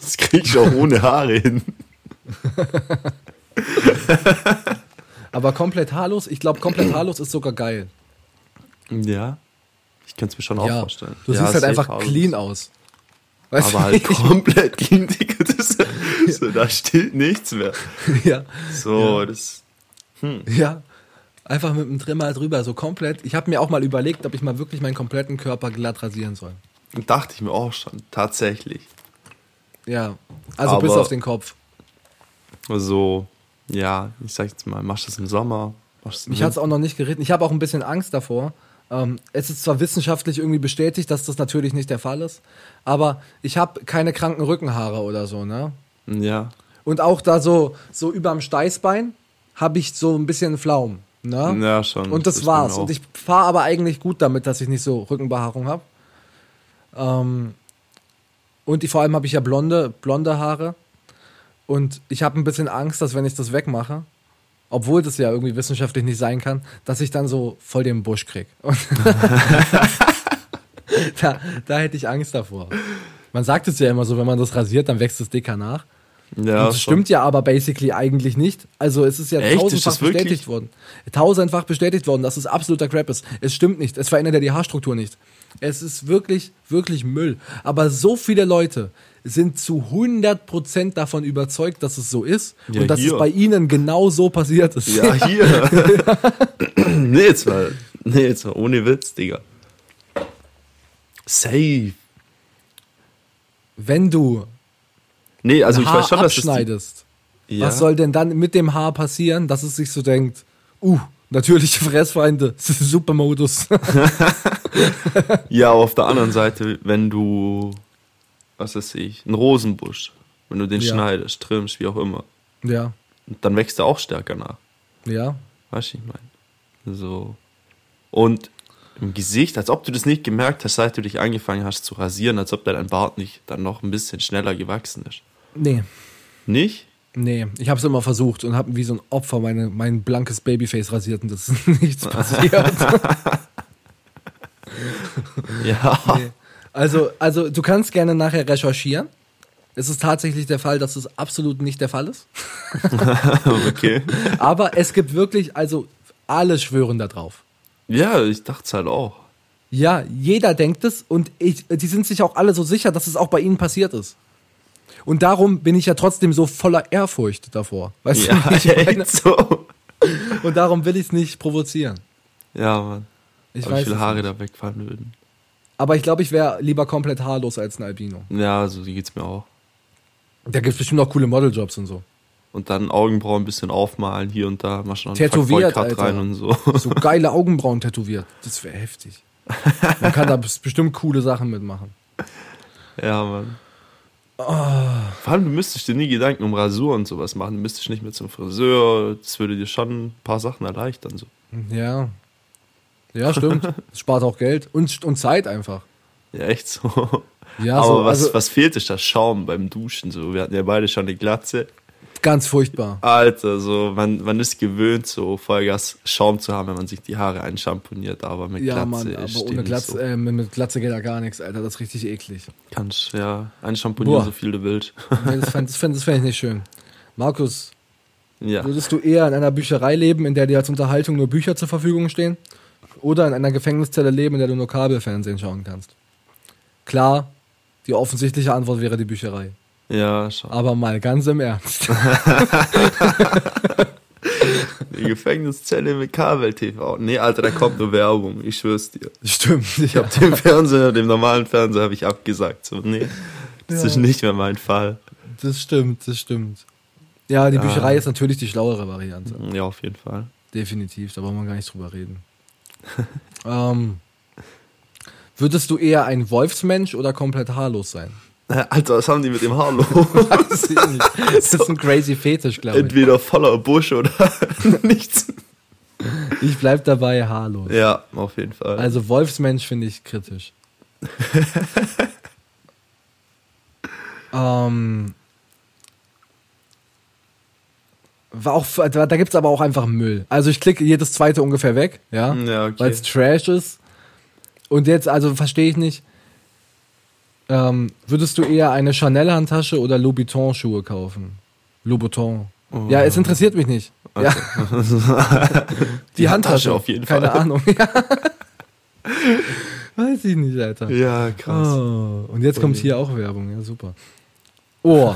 das krieg ich auch ohne Haare hin. Aber komplett haarlos, ich glaube, komplett haarlos ist sogar geil. Ja, ich kann es mir schon auch ja. vorstellen. Du ja, siehst halt einfach haarlos. clean aus. Weißt Aber du, halt komplett clean, Digga. Das, so, da steht nichts mehr. ja, So, das. ja. Einfach mit dem Trimmer drüber, so komplett. Ich habe mir auch mal überlegt, ob ich mal wirklich meinen kompletten Körper glatt rasieren soll. Dachte ich mir auch schon, tatsächlich. Ja, also Aber- bis auf den Kopf. Also, ja, ich sag jetzt mal, machst du das im Sommer? Es im Mich hat es auch noch nicht geritten. Ich habe auch ein bisschen Angst davor. Ähm, es ist zwar wissenschaftlich irgendwie bestätigt, dass das natürlich nicht der Fall ist, aber ich habe keine kranken Rückenhaare oder so, ne? Ja. Und auch da so, so überm Steißbein habe ich so ein bisschen Flaum. Ne? Ja, schon. Und das, ist war's. Und ich fahre aber eigentlich gut damit, dass ich nicht so Rückenbehaarung habe. Ähm, und die, vor allem habe ich ja blonde, blonde Haare. Und ich habe ein bisschen Angst, dass wenn ich das wegmache, obwohl das ja irgendwie wissenschaftlich nicht sein kann, dass ich dann so voll den Busch krieg. Und da, da hätte ich Angst davor. Man sagt es ja immer so, wenn man das rasiert, dann wächst es dicker nach. Ja, Und das stimmt ja aber basically eigentlich nicht. Also es ist ja Echt? Ist tausendfach wirklich? bestätigt worden. Tausendfach bestätigt worden, dass es absoluter Crap ist. Es stimmt nicht. Es verändert ja die Haarstruktur nicht. Es ist wirklich, wirklich Müll. Aber so viele Leute sind zu 100% davon überzeugt, dass es so ist Ja, und dass hier. es bei ihnen genau so passiert ist. Ja, hier. nee, jetzt mal. Nee, jetzt mal ohne Witz, Digga. Safe. Wenn du Nee, also ich Haar weiß schon, dass abschneidest, Die, ja. was soll denn dann mit dem Haar passieren, dass es sich so denkt, uh, natürliche Fressfeinde, Supermodus. Ja, aber auf der anderen Seite, wenn du, was weiß ich, einen Rosenbusch, wenn du den Ja. schneidest, trimmst, wie auch immer, ja, dann wächst er auch stärker nach. ja. Weißt du, ich meine? So. Und im Gesicht, als ob du das nicht gemerkt hast, seit du dich angefangen hast zu rasieren, als ob dein Bart nicht dann noch ein bisschen schneller gewachsen ist. Nee, Nicht? nee. Ich habe es immer versucht und habe wie so ein Opfer meine, mein blankes Babyface rasiert und das ist nichts passiert. Ja. Nee. Also, also du kannst gerne nachher recherchieren. Es ist tatsächlich der Fall, dass es absolut nicht der Fall ist. okay. Aber es gibt wirklich, also alle schwören da drauf. Ja, ich dachte es halt auch. Ja, jeder denkt es und ich, die sind sich auch alle so sicher, dass es auch bei ihnen passiert ist. Und darum bin ich ja trotzdem so voller Ehrfurcht davor. Weißt Ja, du, ich echt so. Und darum will ich es nicht provozieren. Ja, Mann. Ich Aber weiß wie viele Haare nicht. da wegfallen würden. Aber ich glaube, ich wäre lieber komplett haarlos als ein Albino. Ja, so geht's mir auch. Da gibt es bestimmt auch coole Modeljobs und so. Und dann Augenbrauen ein bisschen aufmalen, hier und da, mach schon Tätowiert, Alter. rein und so. So geile Augenbrauen tätowiert. Das wäre heftig. Man kann da bes- bestimmt coole Sachen mitmachen. Ja, Mann. Oh. Vor allem, du müsstest dir nie Gedanken um Rasur und sowas machen. Du müsstest nicht mehr zum Friseur. Das würde dir schon ein paar Sachen erleichtern. So. Ja. Ja, stimmt. Es spart auch Geld und, und Zeit einfach. Ja, echt so. Ja, Aber so, was, also was fehlt, ist das Schaum beim Duschen. So. Wir hatten ja beide schon eine Glatze. ganz furchtbar. Alter, so, man, man ist gewöhnt, so Vollgas Schaum zu haben, wenn man sich die Haare einschamponiert, aber mit Ja, Glatze Mann, aber ohne Glatze, so. äh, mit, Glatze geht da gar nichts, Alter. Das ist richtig eklig. Kannst, ja, einschamponieren, Boah. so viel du willst. Nee, das fände das fänd, das fänd ich nicht schön. Markus, ja. würdest du eher in einer Bücherei leben, in der dir als Unterhaltung nur Bücher zur Verfügung stehen? Oder in einer Gefängniszelle leben, in der du nur Kabelfernsehen schauen kannst? Klar, die offensichtliche Antwort wäre die Bücherei. Ja, schon. Aber mal ganz im Ernst. Die Gefängniszelle mit Kabel-TV. Nee, Alter, da kommt nur Werbung, ich schwör's dir. Stimmt. Ich hab dem Fernseher, dem normalen Fernseher habe ich abgesagt. So, nee, das Ja. ist nicht mehr mein Fall. Das stimmt, das stimmt. Ja, die Ja. Bücherei ist natürlich die schlauere Variante. Ja, auf jeden Fall. Definitiv, da brauchen wir gar nicht drüber reden. ähm, würdest du eher ein Wolfsmensch oder komplett haarlos sein? Alter, was haben die mit dem Haar los? Weiß ich nicht. Das ist ein crazy Fetisch, glaube ich. Entweder voller Busch oder nichts. Ich bleib dabei haarlos. Ja, auf jeden Fall. Also Wolfsmensch finde ich kritisch. ähm, war auch, da gibt's aber auch einfach Müll. Also ich klicke jedes zweite ungefähr weg, ja, Ja, okay. weil es Trash ist. Und jetzt, also verstehe ich nicht. Ähm, würdest du eher eine Chanel-Handtasche oder Louboutin Schuhe kaufen? Louboutin. Ja, es interessiert mich nicht. Ja. Die, Handtasche, auf jeden Keine Fall. Ahnung. Ja. Weiß ich nicht, Alter. Ja, krass. Oh, und jetzt kommt hier auch Werbung, ja super. Oh,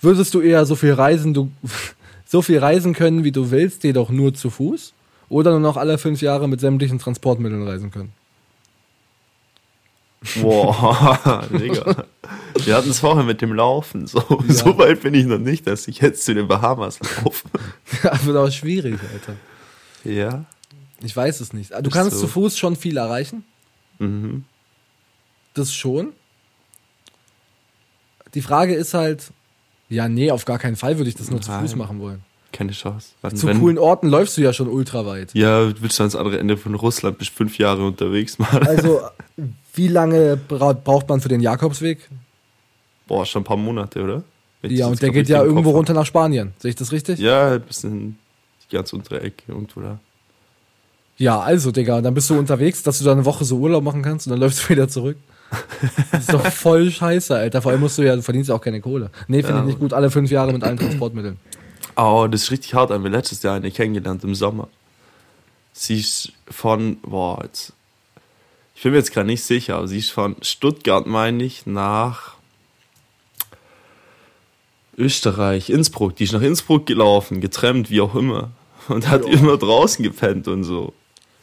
würdest du eher so viel reisen, du so viel reisen können, wie du willst, jedoch nur zu Fuß? Oder nur noch alle fünf Jahre mit sämtlichen Transportmitteln reisen können? Boah, Digga. Wir hatten es vorher mit dem Laufen. So, Ja. so weit bin ich noch nicht, dass ich jetzt zu den Bahamas laufe. Das wird auch schwierig, Alter. Ja. Ich weiß es nicht. Du Ist kannst so. zu Fuß schon viel erreichen. Mhm. Das schon. Die Frage ist halt, ja, nee, auf gar keinen Fall würde ich das nur zu Nein. Fuß machen wollen. Keine Chance. Wann, Zu coolen Orten läufst du ja schon ultra weit. Ja, willst du ans andere Ende von Russland bis fünf Jahre unterwegs mal. Also, wie lange bra braucht man für den Jakobsweg? Boah, schon ein paar Monate, oder? Wenn Ja, und der geht ja irgendwo runter nach Spanien. Sehe ich das richtig? Ja, bis in die ganz untere Ecke irgendwo da. Ja, also, Digga, dann bist du unterwegs, dass du da eine Woche so Urlaub machen kannst und dann läufst du wieder zurück. Das ist doch voll scheiße, Alter. Vor allem musst du ja, du verdienst ja auch keine Kohle. Nee, finde Ja. ich nicht gut. Alle fünf Jahre mit allen Transportmitteln. Oh, das ist richtig hart. Haben wir letztes Jahr eine kennengelernt im Sommer. Sie ist von, boah, jetzt, ich bin mir jetzt gerade nicht sicher, aber sie ist von Stuttgart, meine ich, nach Österreich, Innsbruck. Die ist nach Innsbruck gelaufen, getrennt, wie auch immer. Und hat Ja. immer draußen gepennt und so.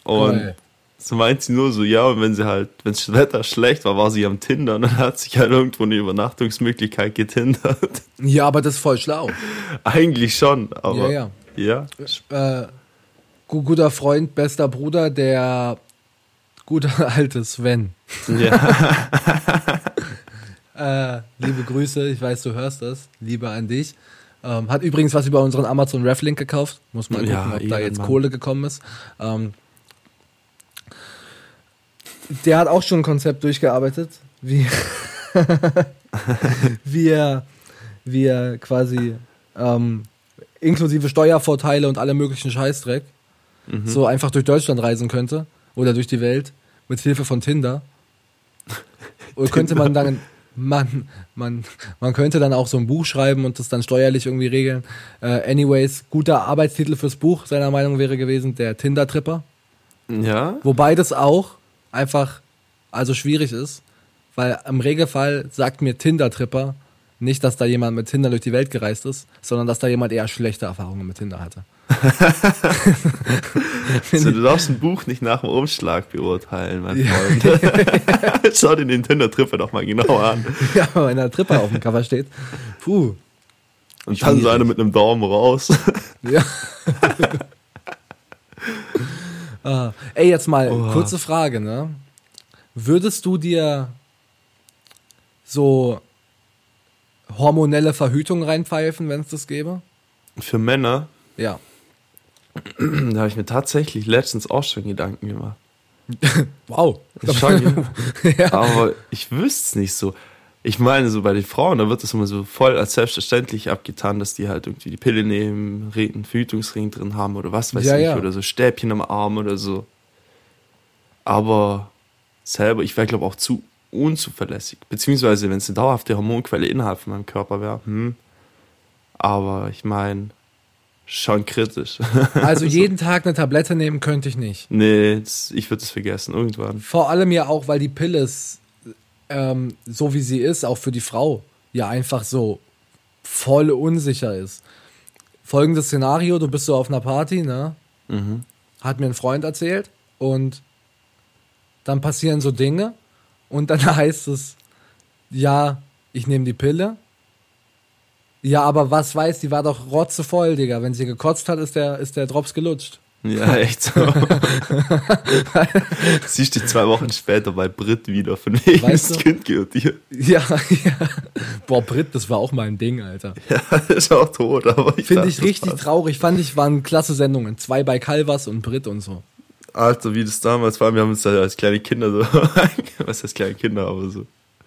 Und Geil. So meint sie nur so, ja, und wenn sie halt, wenn das Wetter schlecht war, war sie am Tinder und dann hat sich halt irgendwo eine Übernachtungsmöglichkeit getindert. Ja, aber das ist voll schlau. Eigentlich schon, aber. Ja, Ja. Äh, gu guter Freund, bester Bruder, der gute alte Sven. ja. Äh, liebe Grüße, ich weiß, du hörst das. Liebe an dich. Ähm, hat übrigens was über unseren Amazon Reflink gekauft. Muss mal gucken, Ja, ob da jetzt Kohle gekommen ist. Ähm, Der hat auch schon ein Konzept durchgearbeitet, wie, wie, er, wie er quasi ähm, inklusive Steuervorteile und alle möglichen Scheißdreck so einfach durch Deutschland reisen könnte oder durch die Welt mit Hilfe von Tinder. Oder könnte man dann, man, man, man könnte dann auch so ein Buch schreiben und das dann steuerlich irgendwie regeln. Äh, anyways, guter Arbeitstitel fürs Buch, seiner Meinung wäre gewesen, der Tinder-Tripper. Ja? Wobei das auch einfach also schwierig ist, weil im Regelfall sagt mir Tinder-Tripper nicht, dass da jemand mit Tinder durch die Welt gereist ist, sondern dass da jemand eher schlechte Erfahrungen mit Tinder hatte. Also, du darfst ein Buch nicht nach dem Umschlag beurteilen, mein Freund. Schau dir den Tinder-Tripper doch mal genau an. ja, wenn der Tripper auf dem Cover steht. Puh. Und dann so einer mit einem Daumen raus. Ja. Ah, ey, jetzt mal Oha. kurze Frage, ne? Würdest du dir so hormonelle Verhütung reinpfeifen, wenn es das gäbe? Für Männer, Ja. da habe ich mir tatsächlich letztens auch schon Gedanken gemacht. Wow. Schon, ja. Aber ich wüsste es nicht so. Ich meine, so bei den Frauen, da wird es immer so voll als selbstverständlich abgetan, dass die halt irgendwie die Pille nehmen, einen Verhütungsring drin haben oder was weiß Ja, ich, ja. oder so Stäbchen am Arm oder so. Aber selber, ich wäre, glaube auch zu unzuverlässig. Beziehungsweise, wenn es eine dauerhafte Hormonquelle innerhalb von meinem Körper wäre, hm. Aber ich meine, schon kritisch. Also jeden Tag eine Tablette nehmen könnte ich nicht. nee, das, ich würde es vergessen, irgendwann. Vor allem ja auch, weil die Pille ist, ähm, so wie sie ist, auch für die Frau, ja einfach so voll unsicher ist. Folgendes Szenario, du bist so auf einer Party, ne? Mhm. Hat mir ein Freund erzählt und dann passieren so Dinge und dann heißt es, ja, ich nehme die Pille. Ja, aber was weiß, die war doch rotzevoll, Digga. Wenn sie gekotzt hat, ist der, ist der Drops gelutscht. Ja, echt so. Siehst du zwei Wochen später bei Brit wieder, von wegen Weißt das du? Kind gehört dir. Ja, ja. Boah, Brit, das war auch mal ein Ding, Alter. Ja, ist auch tot, aber ich Finde ich richtig passt. traurig. Fand ich, waren klasse Sendungen. Zwei bei Calvas und Brit und so. Alter, wie das damals war, wir haben uns da als kleine Kinder so, was heißt kleine Kinder, aber so.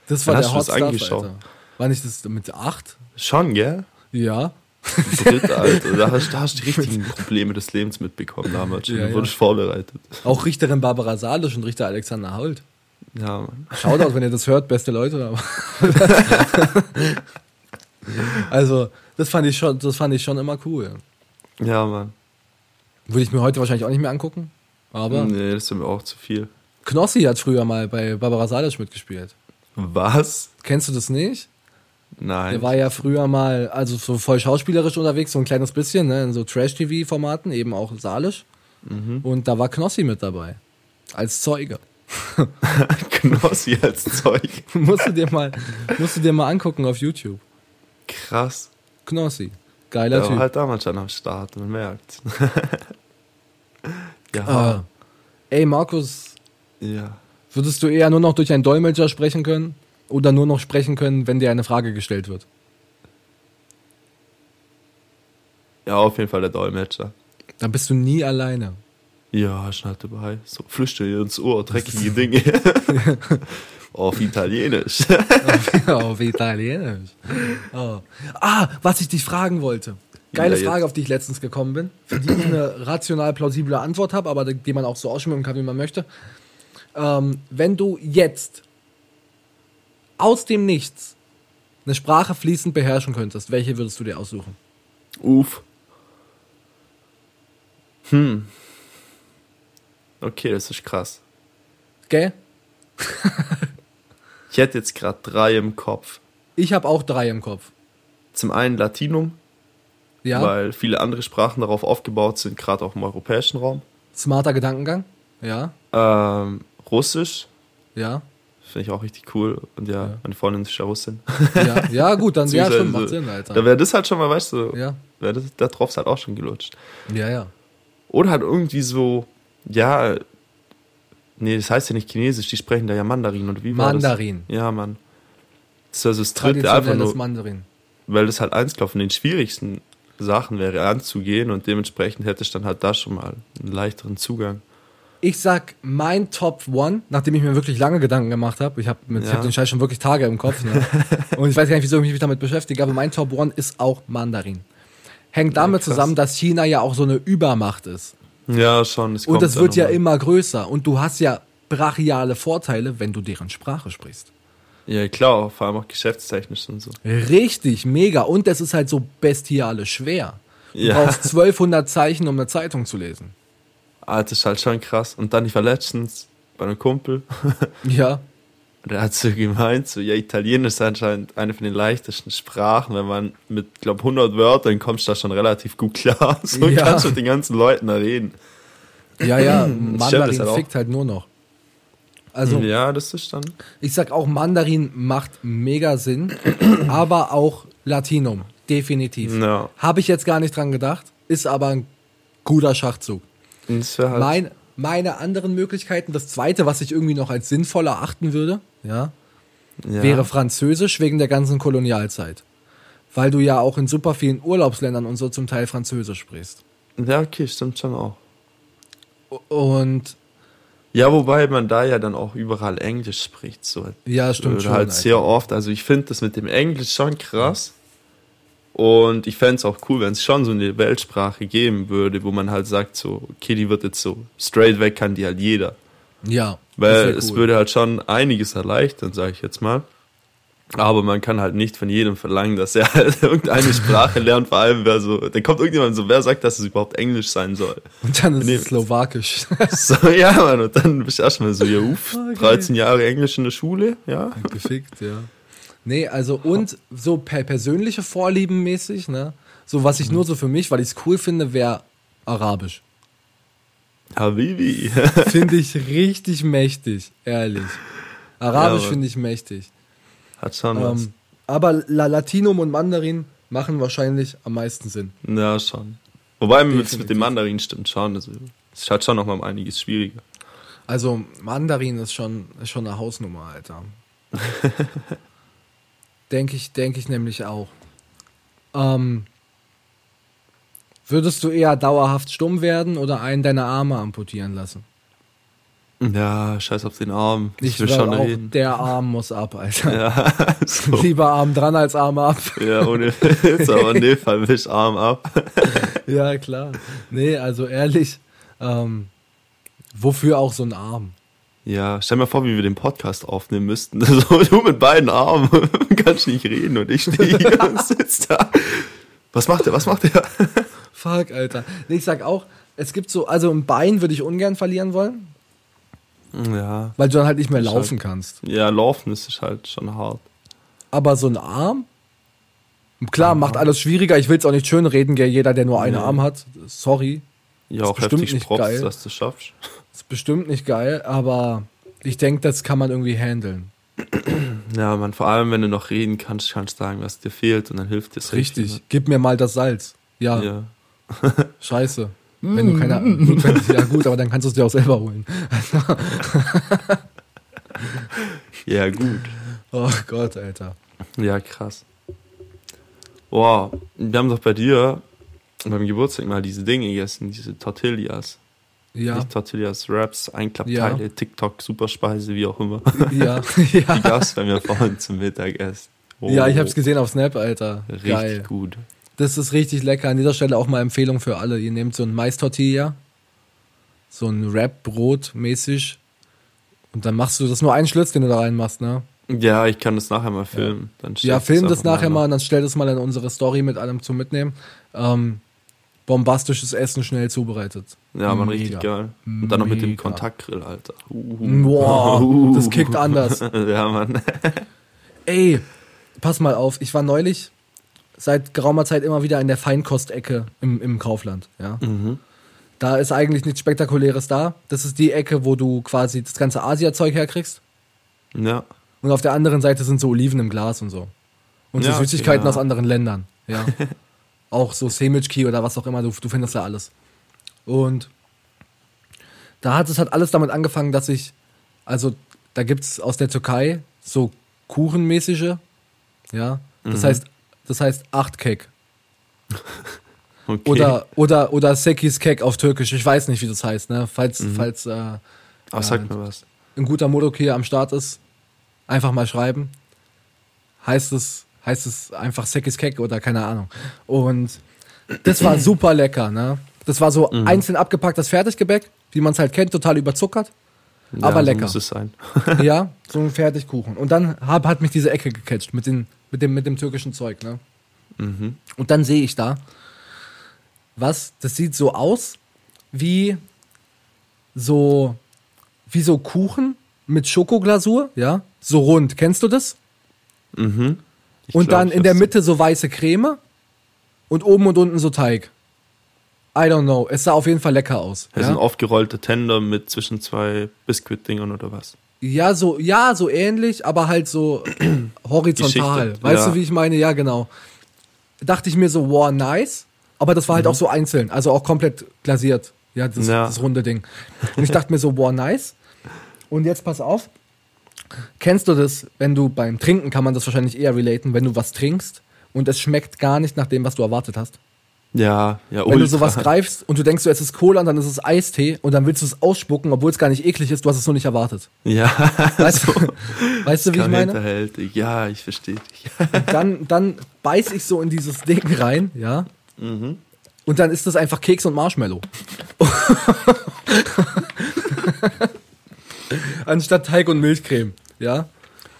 Das war Wann der hast du Hot Stuff, angeschaut? Alter. War nicht das mit acht? Schon, gell? Ja. Brit, Alter, da hast, da hast du die richtigen Probleme des Lebens mitbekommen damals. Ja, du ja. wurdest vorbereitet. Auch Richterin Barbara Salisch und Richter Alexander Holt. Ja, Mann. Shoutout, wenn ihr das hört, beste Leute. Also, das fand ich schon, das fand ich schon immer cool. Ja, Mann. Würde ich mir heute wahrscheinlich auch nicht mehr angucken. Aber Nee, das ist mir auch zu viel. Knossi hat früher mal bei Barbara Salisch mitgespielt. Was? Kennst du das nicht? Nein. Der war ja früher mal, also so voll schauspielerisch unterwegs, so ein kleines bisschen, ne, in so Trash-TV-Formaten, eben auch Salisch. Und da war Knossi mit dabei. Als Zeuge. Knossi als Zeug. musst, du dir mal, musst du dir mal angucken auf YouTube. Krass. Knossi. Geiler Der war Typ. halt damals schon am Start, man merkt. ja. Ah. Ey, Markus, Ja. würdest du eher nur noch durch einen Dolmetscher sprechen können? Oder nur noch sprechen können, wenn dir eine Frage gestellt wird? Ja, auf jeden Fall der Dolmetscher. Dann bist du nie alleine. Ja, schnell dabei. So, flüchte ins Ohr, dreckige Dinge. auf Italienisch. auf Italienisch. Oh. Ah, was ich dich fragen wollte. Geile Ja. Frage, auf die ich letztens gekommen bin, für die ich eine rational plausible Antwort habe, aber die man auch so ausschmücken kann, wie man möchte. Ähm, wenn du jetzt aus dem Nichts eine Sprache fließend beherrschen könntest, welche würdest du dir aussuchen? Uff. Hm. Okay, das ist krass. Gell? Ich hätte jetzt gerade drei im Kopf. Ich habe auch drei im Kopf. Zum einen Latinum, Ja? weil viele andere Sprachen darauf aufgebaut sind, gerade auch im europäischen Raum. Smarter Gedankengang? Ja? Ähm, Russisch, Ja? Finde ich auch richtig cool. Und ja, Ja. meine Freundin ist ja Russin. Ja, ja gut, dann ja, stimmt, macht Sinn, Alter. Da wäre das halt schon mal, weißt du, Ja, wär das, der Tropf halt auch schon gelutscht. ja, ja. Oder halt irgendwie so, ja, nee, das heißt ja nicht Chinesisch, die sprechen da ja Mandarin oder wie war Mandarin. Ja, Mann. Das ist also das dritte einfach nur, Mandarin. weil das halt eins, glaub, von den schwierigsten Sachen wäre anzugehen und dementsprechend hätte ich dann halt da schon mal einen leichteren Zugang. Ich sag mein Top One, nachdem ich mir wirklich lange Gedanken gemacht habe. Ich habe ja. Hab den Scheiß schon wirklich Tage im Kopf. Ne? Und ich weiß gar nicht, wieso ich mich damit beschäftige, aber mein Top One ist auch Mandarin. Hängt damit ja, zusammen, dass China ja auch so eine Übermacht ist. Ja, schon. Es und es wird ja immer größer. Und du hast ja brachiale Vorteile, wenn du deren Sprache sprichst. Ja, klar, vor allem auch geschäftstechnisch und so. Richtig, mega. Und es ist halt so bestiale schwer. Du ja. brauchst 1200 Zeichen, um eine Zeitung zu lesen. Ah, das ist halt schon krass. Und dann, ich war letztens bei einem Kumpel. Ja. Der hat so gemeint, so, ja, Italienisch ist anscheinend eine von den leichtesten Sprachen. Wenn man mit, glaub 100 Wörtern kommst du da schon relativ gut klar. So ja. kannst du mit den ganzen Leuten da reden. Ja, ja, Mandarin halt fickt halt nur noch. Also, ja, das ist dann. Ich sag auch, Mandarin macht mega Sinn, aber auch Latinum, definitiv. Ja. Habe ich jetzt gar nicht dran gedacht, ist aber ein guter Schachzug. Halt mein, meine anderen Möglichkeiten, das zweite, was ich irgendwie noch als sinnvoll erachten würde, ja, ja, wäre Französisch wegen der ganzen Kolonialzeit. Weil du ja auch in super vielen Urlaubsländern und so zum Teil Französisch sprichst. Ja, okay, stimmt schon auch. Und ja, wobei man da ja dann auch überall Englisch spricht. So. Ja, stimmt Oder schon. Halt sehr oft. Also ich finde das mit dem Englisch schon krass. Und ich fände es auch cool, wenn es schon so eine Weltsprache geben würde, wo man halt sagt, so, okay, die wird jetzt so straight weg, kann die halt jeder. Ja. Weil cool. es würde halt schon einiges erleichtern, sage ich jetzt mal. Aber man kann halt nicht von jedem verlangen, dass er halt irgendeine Sprache lernt, vor allem wer so, dann kommt irgendjemand so, wer sagt, dass es überhaupt Englisch sein soll? Und dann ist es Slowakisch. So, ja, Mann, und dann bist du erstmal so, ja, uff, okay. 13 Jahre Englisch in der Schule, ja. Gefickt, ja. Nee, also und so per persönliche Vorlieben mäßig, ne? So was ich mhm. nur so für mich, weil ich es cool finde, wäre Arabisch. Habibi. finde ich richtig mächtig, ehrlich. Arabisch ja, finde ich mächtig. Hat schon ähm, was. Aber La Latinum und Mandarin machen wahrscheinlich am meisten Sinn. Ja, schon. Wobei mit, mit dem Mandarin stimmt schon. Also, es ist halt schon noch mal einiges schwieriger. Also Mandarin ist schon, ist schon eine Hausnummer, Alter. denke ich, denke ich nämlich auch. Ähm, würdest du eher dauerhaft stumm werden oder einen deiner Arme amputieren lassen? Ja, scheiß auf den Arm. Ich, will schon auch, reden. Der Arm muss ab, Alter. Ja, so. Lieber Arm dran als Arm ab. Ja, ohne Witz, aber will ich Arm ab. ja, klar. Nee, also ehrlich, ähm, wofür auch so ein Arm? Ja, stell mir vor, wie wir den Podcast aufnehmen müssten. So, du mit beiden Armen kannst nicht reden und ich stehe hier und sitze da. Was macht er? Was macht er? Fuck, Alter. Nee, ich sag auch, es gibt so, also ein Bein würde ich ungern verlieren wollen. Ja. Weil du dann halt nicht mehr laufen halt, kannst. Ja, laufen ist halt schon hart. Aber so ein Arm? Klar, macht alles schwieriger. Ich will es auch nicht schön reden, jeder, der nur einen nee. Arm hat. Sorry. Ja, auch bestimmt heftig nicht Props, geil. dass du schaffst. Ist bestimmt nicht geil, aber ich denke, das kann man irgendwie handeln. Ja, man, vor allem, wenn du noch reden kannst, kannst du sagen, was dir fehlt und dann hilft es richtig. richtig. Gib mir mal das Salz. Ja. ja. Scheiße. Wenn du keine, gut, wenn, ja gut, aber dann kannst du es dir auch selber holen. ja, gut. Oh Gott, Alter. Ja, krass. Wow, wir haben doch bei dir beim Geburtstag mal diese Dinge gegessen, diese Tortillas. Ja. Nicht Tortillas, Wraps, Einklappteile, ja. TikTok, Superspeise, wie auch immer. Ja. ja. Die gab es bei mir vorhin zum Mittagessen. Oh. Ja, ich hab's gesehen auf Snap, Alter. Richtig Geil. gut. Das ist richtig lecker. An dieser Stelle auch mal Empfehlung für alle. Ihr nehmt so ein Mais-Tortilla, so ein Wrap-Brot mäßig und dann machst du das nur einen Schlitz, den du da reinmachst, ne? Ja, ich kann das nachher mal filmen. Ja, ja film das nachher mal und dann stell das mal in unsere Story mit allem zum Mitnehmen. Ähm, bombastisches Essen schnell zubereitet. Ja, man, richtig geil. Und dann noch mit dem Kontaktgrill, Alter. Uh. Boah, das kickt anders. ja, Mann. Ey, pass mal auf, ich war neulich seit geraumer Zeit immer wieder in der Feinkostecke im, im Kaufland. Ja. Mhm. Da ist eigentlich nichts Spektakuläres da. Das ist die Ecke, wo du quasi das ganze Asia-Zeug herkriegst. Ja. Und auf der anderen Seite sind so Oliven im Glas und so. Und so ja, Süßigkeiten okay, ja. aus anderen Ländern. Ja. Auch so Semichki oder was auch immer, du, du findest ja alles. Und da hat es halt alles damit angefangen, dass ich, also da gibt es aus der Türkei so Kuchenmäßige, ja. Das mhm. heißt das heißt acht Keck. Okay. Oder, oder, oder Sekis Kek auf Türkisch. Ich weiß nicht, wie das heißt, ne? Falls, falls äh, Ah, sag mir was. ein guter Modok hier am Start ist, einfach mal schreiben. Heißt es, heißt es einfach Sekis Kek oder keine Ahnung. Und das war super lecker, ne? Das war so einzeln abgepacktes Fertiggebäck, wie man es halt kennt, total überzuckert. aber ja, lecker. So muss es sein. ja, so ein Fertigkuchen. Und dann hab, hat mich diese Ecke gecatcht mit, den, mit, dem, mit dem türkischen Zeug, ne? Und dann sehe ich da, was, das sieht so aus wie so, wie so Kuchen mit Schokoglasur, ja? So rund. Kennst du das? Ich und glaub, dann in der Mitte so weiße Creme und oben und unten so Teig. I don't know. Es sah auf jeden Fall lecker aus. Das sind Ja, aufgerollte Tender mit zwischen zwei Biskuitdingern oder was? ja, so, ja, so ähnlich, aber halt so horizontal. Weißt ja. du, wie ich meine? Ja, genau. Dachte ich mir so, wow, nice. Aber das war halt auch so einzeln, also auch komplett glasiert. Ja, das, Ja. das runde Ding. Und ich dachte mir so, wow, nice. Und jetzt pass auf. Kennst du das, wenn du beim Trinken kann man das wahrscheinlich eher relaten, wenn du was trinkst und es schmeckt gar nicht nach dem, was du erwartet hast? Ja, ja, Wenn du sowas greifst und du denkst, so, es ist Cola und dann ist es Eistee und dann willst du es ausspucken, obwohl es gar nicht eklig ist, du hast es nur nicht erwartet. Ja, Weißt, du, weißt du, wie ich meine? Ja, ich verstehe dich. Dann, dann beiß ich so in dieses Ding rein, ja. Und dann ist das einfach Keks und Marshmallow. Anstatt Teig und Milchcreme, ja.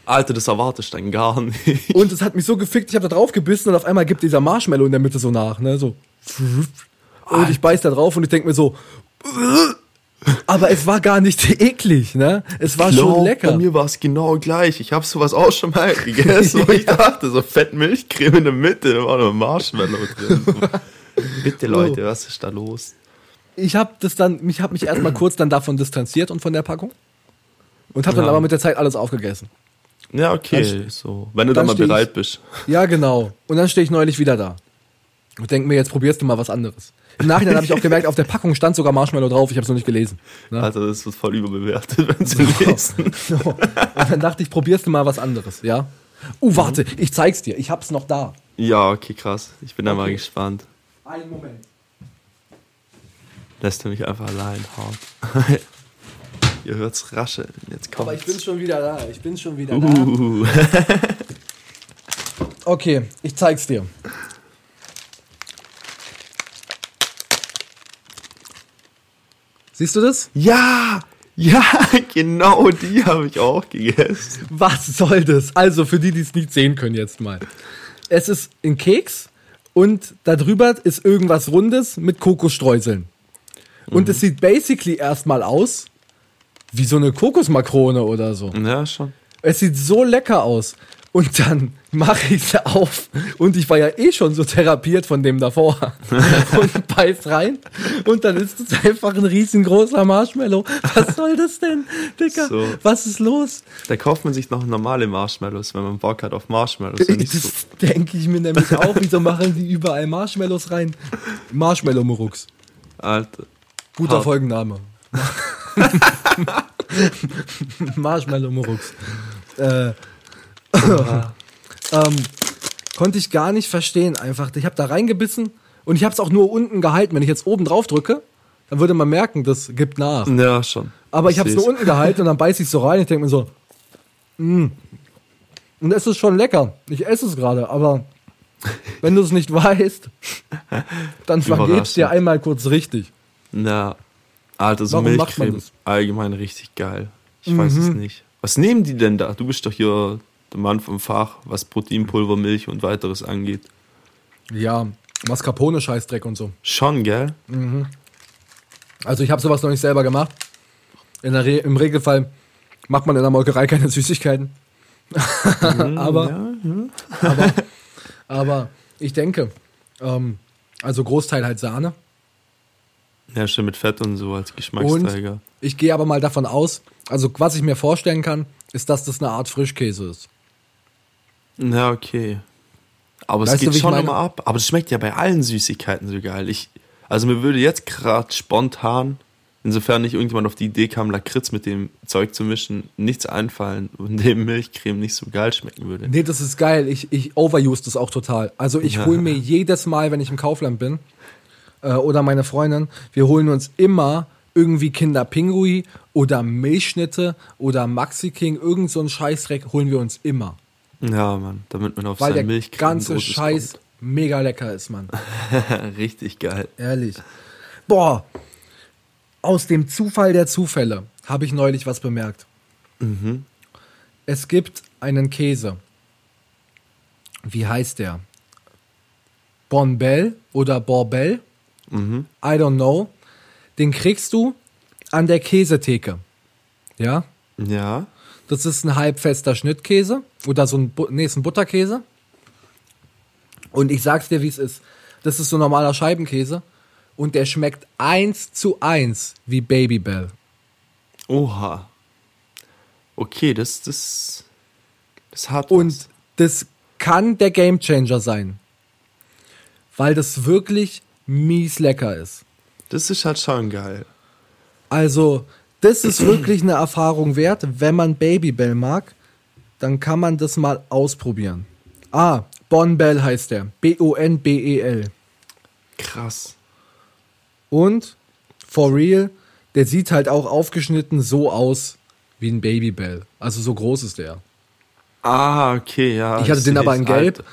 Alter, das erwartest du dann gar nicht. Und es hat mich so gefickt, ich habe da drauf gebissen und auf einmal gibt dieser Marshmallow in der Mitte so nach, ne, so. Und ich beiß da drauf und ich denk mir so, aber es war gar nicht eklig, ne? Es war schon Glaub, lecker. Bei mir war es genau gleich. Ich habe sowas auch schon mal gegessen, wo ich dachte, so fett Milchcreme in der Mitte, da war noch Marshmallow drin. Bitte Leute, was ist da los? Ich habe das dann, mich habe mich erstmal kurz dann davon distanziert und von der Packung und habe dann Ja. aber mit der Zeit alles aufgegessen. Ja, okay, Dann- so. Wenn du dann dann mal steh ich- bereit bist. Ja, genau. Und dann stehe ich neulich wieder da und denk mir, jetzt probierst du mal was anderes. Im Nachhinein habe ich auch gemerkt, auf der Packung stand sogar Marshmallow drauf, ich habe es noch nicht gelesen. Ne? Alter, das wird voll überbewertet, wenn sie lesen. So. Und dann dachte ich, probierst du mal was anderes, ja? Uh, warte, ich zeig's dir, ich hab's noch da. Ja, okay, krass. Ich bin da mal Okay. gespannt. Einen Moment. Lässt du mich einfach allein hart. Ihr hört's rascheln. Jetzt Aber kommt's. ich bin schon wieder da, ich bin schon wieder da. uh. Okay, ich zeig's dir. Siehst du das? Ja! Ja, genau die habe ich auch gegessen. Was soll das? Also für die, die es nicht sehen können jetzt mal. Es ist ein Keks und darüber ist irgendwas Rundes mit Kokosstreuseln. Und es sieht basically erstmal aus wie so eine Kokosmakrone oder so. Ja, schon. Es sieht so lecker aus. Und dann mache ich es auf. Und ich war ja eh schon so therapiert von dem davor. und beiß rein. Und dann ist es einfach ein riesengroßer Marshmallow. Was soll das denn, Dicker? So. Was ist los? Da kauft man sich noch normale Marshmallows, wenn man Bock hat auf Marshmallows. Nicht so. Das denke ich mir nämlich auch. Wieso machen die überall Marshmallows rein? Marshmallow-Murux. Alter. Guter Hart. Folgenname. Marshmallow-Murux. Äh, ähm, konnte ich gar nicht verstehen einfach. Ich habe da reingebissen und ich habe es auch nur unten gehalten. Wenn ich jetzt oben drauf drücke, dann würde man merken, das gibt nach. Ja, schon. Aber ich habe es nur unten gehalten und dann beiß ich so rein. Ich denke mir so, mm. und es ist schon lecker. Ich esse es gerade, aber wenn du es nicht weißt, dann vergeht es dir einmal kurz richtig. Ja. Alter, so Warum Milchcreme. Allgemein richtig geil. Ich weiß es Mhm. nicht. Was nehmen die denn da? Du bist doch hier der Mann vom Fach, was Proteinpulver, Milch und weiteres angeht. Ja, Mascarpone-Scheißdreck und so. Schon, gell? Also ich habe sowas noch nicht selber gemacht. Re Im Regelfall macht man in der Molkerei keine Süßigkeiten. aber, Ja, ja. aber, aber ich denke, ähm, also Großteil halt Sahne. Ja, schon mit Fett und so als Geschmacksträger. Ich gehe aber mal davon aus, also was ich mir vorstellen kann, ist, dass das eine Art Frischkäse ist. Ja, okay. Aber es Weißt du, geht ich schon immer ab. Aber das schmeckt ja bei allen Süßigkeiten so geil. Ich, also mir würde jetzt gerade spontan, insofern nicht irgendjemand auf die Idee kam, Lakritz mit dem Zeug zu mischen, nichts einfallen und dem Milchcreme nicht so geil schmecken würde. Nee, das ist geil. Ich, ich overuse das auch total. Also ich Ja. hole mir jedes Mal, wenn ich im Kaufland bin, äh, oder meine Freundin, wir holen uns immer irgendwie Kinderpingui oder Milchschnitte oder Maxi King, irgend so einen Scheißdreck holen wir uns immer. Ja, Mann, damit man auf Weil der sein Milchcreme ganze Dosis Scheiß mega lecker ist, Mann. kommt. Richtig geil. Ehrlich. Boah, aus dem Zufall der Zufälle habe ich neulich was bemerkt. Es gibt einen Käse. Wie heißt der? Bonbell oder Borbell? I don't know. Den kriegst du an der Käsetheke. Ja? Ja. Das ist ein halbfester Schnittkäse oder so ein, nee, ist ein Butterkäse. Und ich sag's dir, wie es ist. Das ist so normaler Scheibenkäse und der schmeckt eins zu eins wie Babybell. Oha. Okay, das, das, das hat Und was. das kann der Gamechanger sein. Weil das wirklich mies lecker ist. Das ist halt schon geil. Also, das ist wirklich eine Erfahrung wert. Wenn man Babybell mag, dann kann man das mal ausprobieren. Ah, Bonbell heißt der. B-O-N-B-E-L. Krass. Und, for real, der sieht halt auch aufgeschnitten so aus wie ein Babybell. Also so groß ist der. Ah, okay, ja. Ich hatte den aber in Gelb.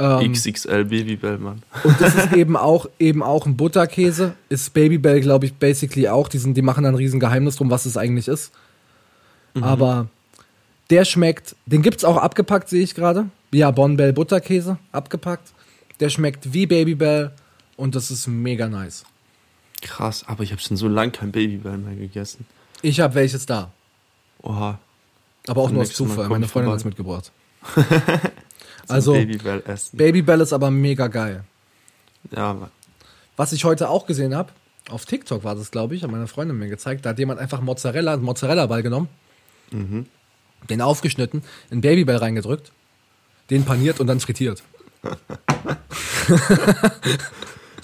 Ähm, XXL Babybell, Mann. Und das ist eben auch, eben auch ein Butterkäse. Ist Babybell, glaube ich, basically auch. Die, sind, die machen da ein riesen Geheimnis drum, was es eigentlich ist. Aber der schmeckt, den gibt's auch abgepackt, sehe ich gerade. Ja, Bonbell Butterkäse, abgepackt. Der schmeckt wie Babybell und das ist mega nice. Krass, aber ich habe schon so lange kein Babybell mehr gegessen. Ich habe welches da. Oha. Aber auch Zum nur aus Zufall. Meine Freundin vorbei. hat's mitgebracht. Also, Babybell essen. Babybell ist aber mega geil. ja, Mann. Was ich heute auch gesehen habe, auf TikTok war das, glaube ich, hat meine Freundin mir gezeigt, da hat jemand einfach Mozzarella, einen Mozzarella-Ball genommen, den aufgeschnitten, in Babybell reingedrückt, den paniert und dann frittiert.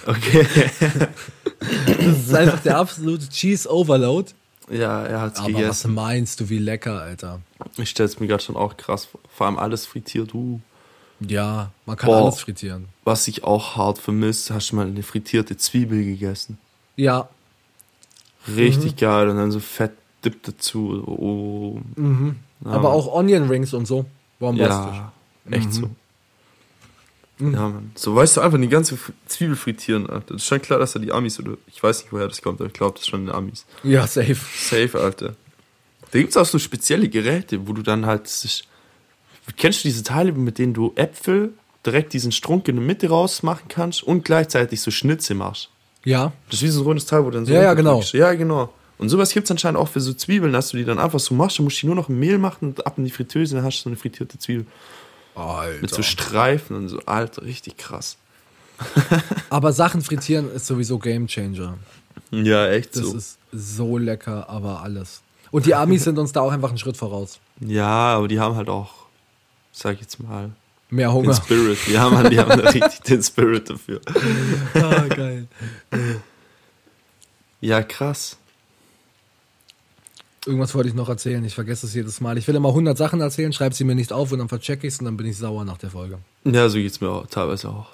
Okay. Das ist einfach der absolute Cheese Overload. ja, er hat's Aber was gegessen. meinst du, wie lecker, Alter? Ich stell's mir gerade schon auch krass vor. Vor allem alles frittiert. Uh. Ja, man kann Boah. alles frittieren. Was ich auch hart vermisse, hast du mal eine frittierte Zwiebel gegessen? Ja, Richtig Mhm. geil. Und dann so Fett Dip dazu. Oh. Ja, aber auch Onion Rings und so. Bombastisch. Ja, echt so. Mhm. Ja, Mann. So weißt du einfach die ganze Zwiebel frittieren, Alter. Das ist schon klar, dass da die Amis oder ich weiß nicht, woher das kommt, aber ich glaube, das ist schon die Amis. Ja, safe. Safe, Alter. Da gibt's auch so spezielle Geräte, wo du dann halt. ist- Kennst du diese Teile, mit denen du Äpfel direkt diesen Strunk in der Mitte rausmachen kannst und gleichzeitig so Schnitze machst? Ja, Das ist wie so ein rundes Teil, wo du dann so. Ja, ja, genau. Ja, genau. Und sowas gibt's anscheinend auch für so Zwiebeln, dass du die dann einfach so machst, dann musst du die nur noch im Mehl machen und ab in die Fritteuse, dann hast du so eine frittierte Zwiebel. Alter. Mit so Streifen und so. Alter, richtig krass. Aber Sachen frittieren ist sowieso Gamechanger. Ja, echt Das so. ist so lecker, aber alles. Und die Amis sind uns da auch einfach einen Schritt voraus. Ja, aber die haben halt auch, sag ich jetzt mal, Mehr den Hunger. Spirit. Die haben, halt- die haben da richtig den Spirit dafür. Ah, geil. Ja, krass. Irgendwas wollte ich noch erzählen, ich vergesse es jedes Mal. Ich will immer 100 Sachen erzählen, schreibe sie mir nicht auf und dann verchecke ich es und dann bin ich sauer nach der Folge. Ja, so geht's mir auch, teilweise auch.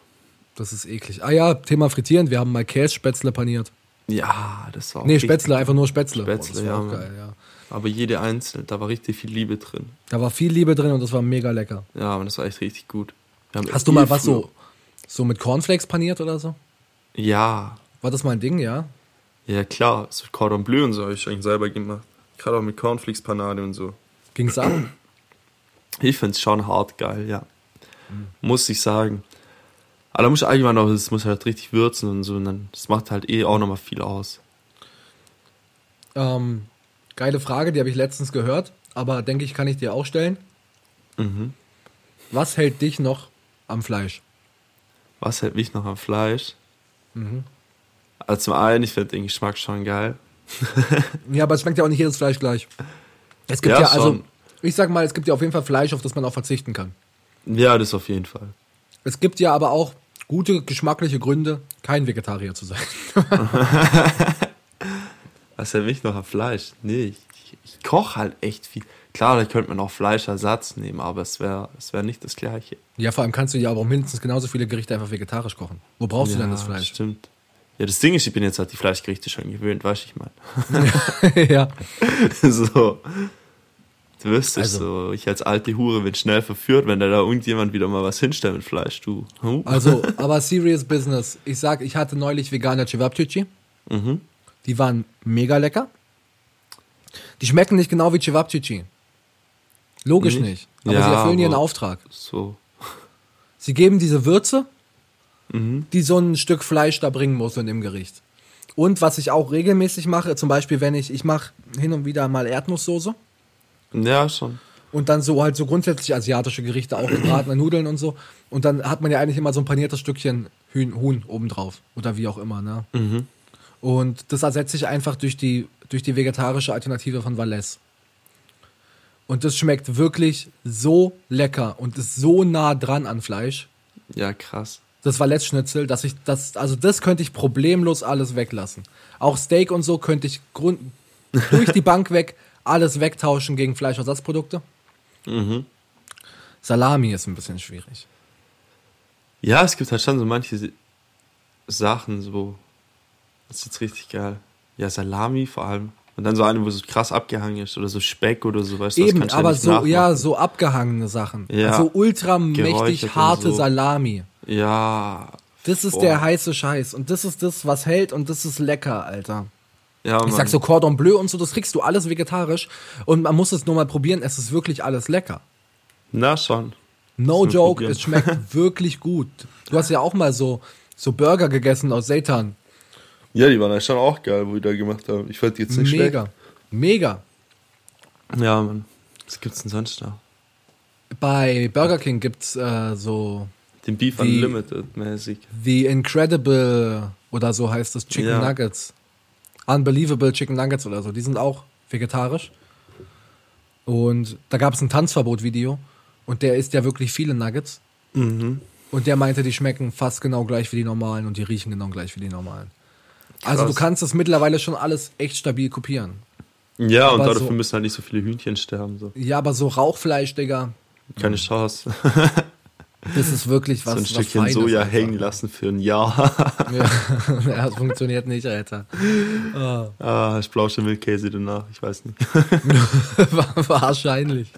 Das ist eklig. Ah ja, Thema frittieren, wir haben mal Kässpätzle paniert. Ja, das war auch Nee, Spätzle, einfach nur Spätzle. Spätzle, das war ja, geil, ja. Aber jede einzelne, da war richtig viel Liebe drin. Da war viel Liebe drin und das war mega lecker. Ja, aber das war echt richtig gut. Hast du mal was früher- so, so mit Cornflakes paniert oder so? Ja, War das mal ein Ding, ja? ja klar. So Cordon Bleu und so habe ich eigentlich selber gemacht. Gerade auch mit Cornflakes Panade und so. Ging's an? Ich find's schon hart geil, ja. Muss ich sagen. Aber da muss ich allgemein noch, es muss halt richtig würzen und so. Und dann, das macht halt eh auch nochmal viel aus. Ähm, geile Frage, die habe ich letztens gehört, aber denke ich, kann ich dir auch stellen. Mhm. Was hält dich noch am Fleisch? Was hält mich noch am Fleisch? Mhm. Also zum einen, ich finde den Geschmack schon geil. Ja, aber es schmeckt ja auch nicht jedes Fleisch gleich. Es gibt ja, Ja, also, schon. ich sag mal, es gibt ja auf jeden Fall Fleisch, auf das man auch verzichten kann. Ja, das auf jeden Fall. Es gibt ja aber auch gute geschmackliche Gründe, kein Vegetarier zu sein. Was hält mich noch am Fleisch? Nee, ich, ich, koche halt echt viel. Klar, da könnte man auch Fleischersatz nehmen, aber es wäre es wär nicht das Gleiche. Ja, vor allem kannst du ja aber auch mindestens genauso viele Gerichte einfach vegetarisch kochen. Wo brauchst du denn das Fleisch? Stimmt. Ja, das Ding ist, ich bin jetzt halt die Fleischgerichte schon gewöhnt, weißt du, ich meine. ja. so. Du wüsstest Also- so, ich als alte Hure bin schnell verführt, wenn da da irgendjemand wieder mal was hinstellt mit Fleisch, du. Huh? Also, aber serious business. Ich sag, ich hatte neulich vegane Cevapcici. Mhm. Die waren mega lecker. Die schmecken nicht genau wie Cevapcici. Logisch Nicht? nicht. Aber Ja, sie erfüllen ihren Auftrag. So. Sie geben diese Würze, Mhm. die so ein Stück Fleisch da bringen muss in dem Gericht. Und was ich auch regelmäßig mache, zum Beispiel, wenn ich, ich mache hin und wieder mal Erdnusssoße Ja, schon. und dann so halt so grundsätzlich asiatische Gerichte, auch gebratene Nudeln und so. Und dann hat man ja eigentlich immer so ein paniertes Stückchen Hühn, Huhn obendrauf oder wie auch immer, ne? Und das ersetze ich einfach durch die, durch die vegetarische Alternative von Valais. Und das schmeckt wirklich so lecker und ist so nah dran an Fleisch. Ja, krass. das Valais-Schnitzel, dass ich das, also das könnte ich problemlos alles weglassen. Auch Steak und so könnte ich grund, durch die Bank weg alles wegtauschen gegen Fleischersatzprodukte. Mhm. Salami ist ein bisschen schwierig. Ja, es gibt halt schon so manche Sachen, so. Das ist jetzt richtig geil. Ja, Salami vor allem. Und dann so eine, wo so krass abgehangen ist oder so Speck oder so, weißt du, das Eben, du aber nicht so, ja, nachmachen. so abgehangene Sachen. Ja. So ultramächtig Geräuchert und harte so. Salami. Ja. Das ist Boah. der heiße Scheiß. Und das ist das, was hält und das ist lecker, Alter. Ja, Ich sag so Cordon Bleu und so, das kriegst du alles vegetarisch. Und man muss es nur mal probieren, es ist wirklich alles lecker. Na schon. No joke, probieren. es schmeckt wirklich gut. Du hast ja auch mal so, so Burger gegessen aus Seitan. Ja, die waren ja schon auch geil, wo die da gemacht haben. Ich fand die jetzt nicht Mega. Mega. schlecht. Ja, Mann. Was gibt's denn sonst da? Bei Burger King gibt's äh, so Den Beef Die- Unlimited mäßig. The Incredible oder so heißt es Chicken Ja. Nuggets. Unbelievable Chicken Nuggets oder so. Die sind auch vegetarisch. Und da gab es ein Tanzverbot-Video. Und der isst ja wirklich viele Nuggets. Mhm. Und der meinte, die schmecken fast genau gleich wie die normalen und die riechen genau gleich wie die normalen. Also du kannst das mittlerweile schon alles echt stabil kopieren. Ja, und Aber dafür so- müssen halt nicht so viele Hühnchen sterben. So. Ja, aber so Rauchfleisch, Digga, Keine Chance. das ist wirklich was. so ein was Stückchen Feines Soja einfach. hängen lassen für ein Jahr. Ja, das funktioniert nicht, Alter. Ah, ah, ich blausche Milchkäse danach, ich weiß nicht. Wahrscheinlich.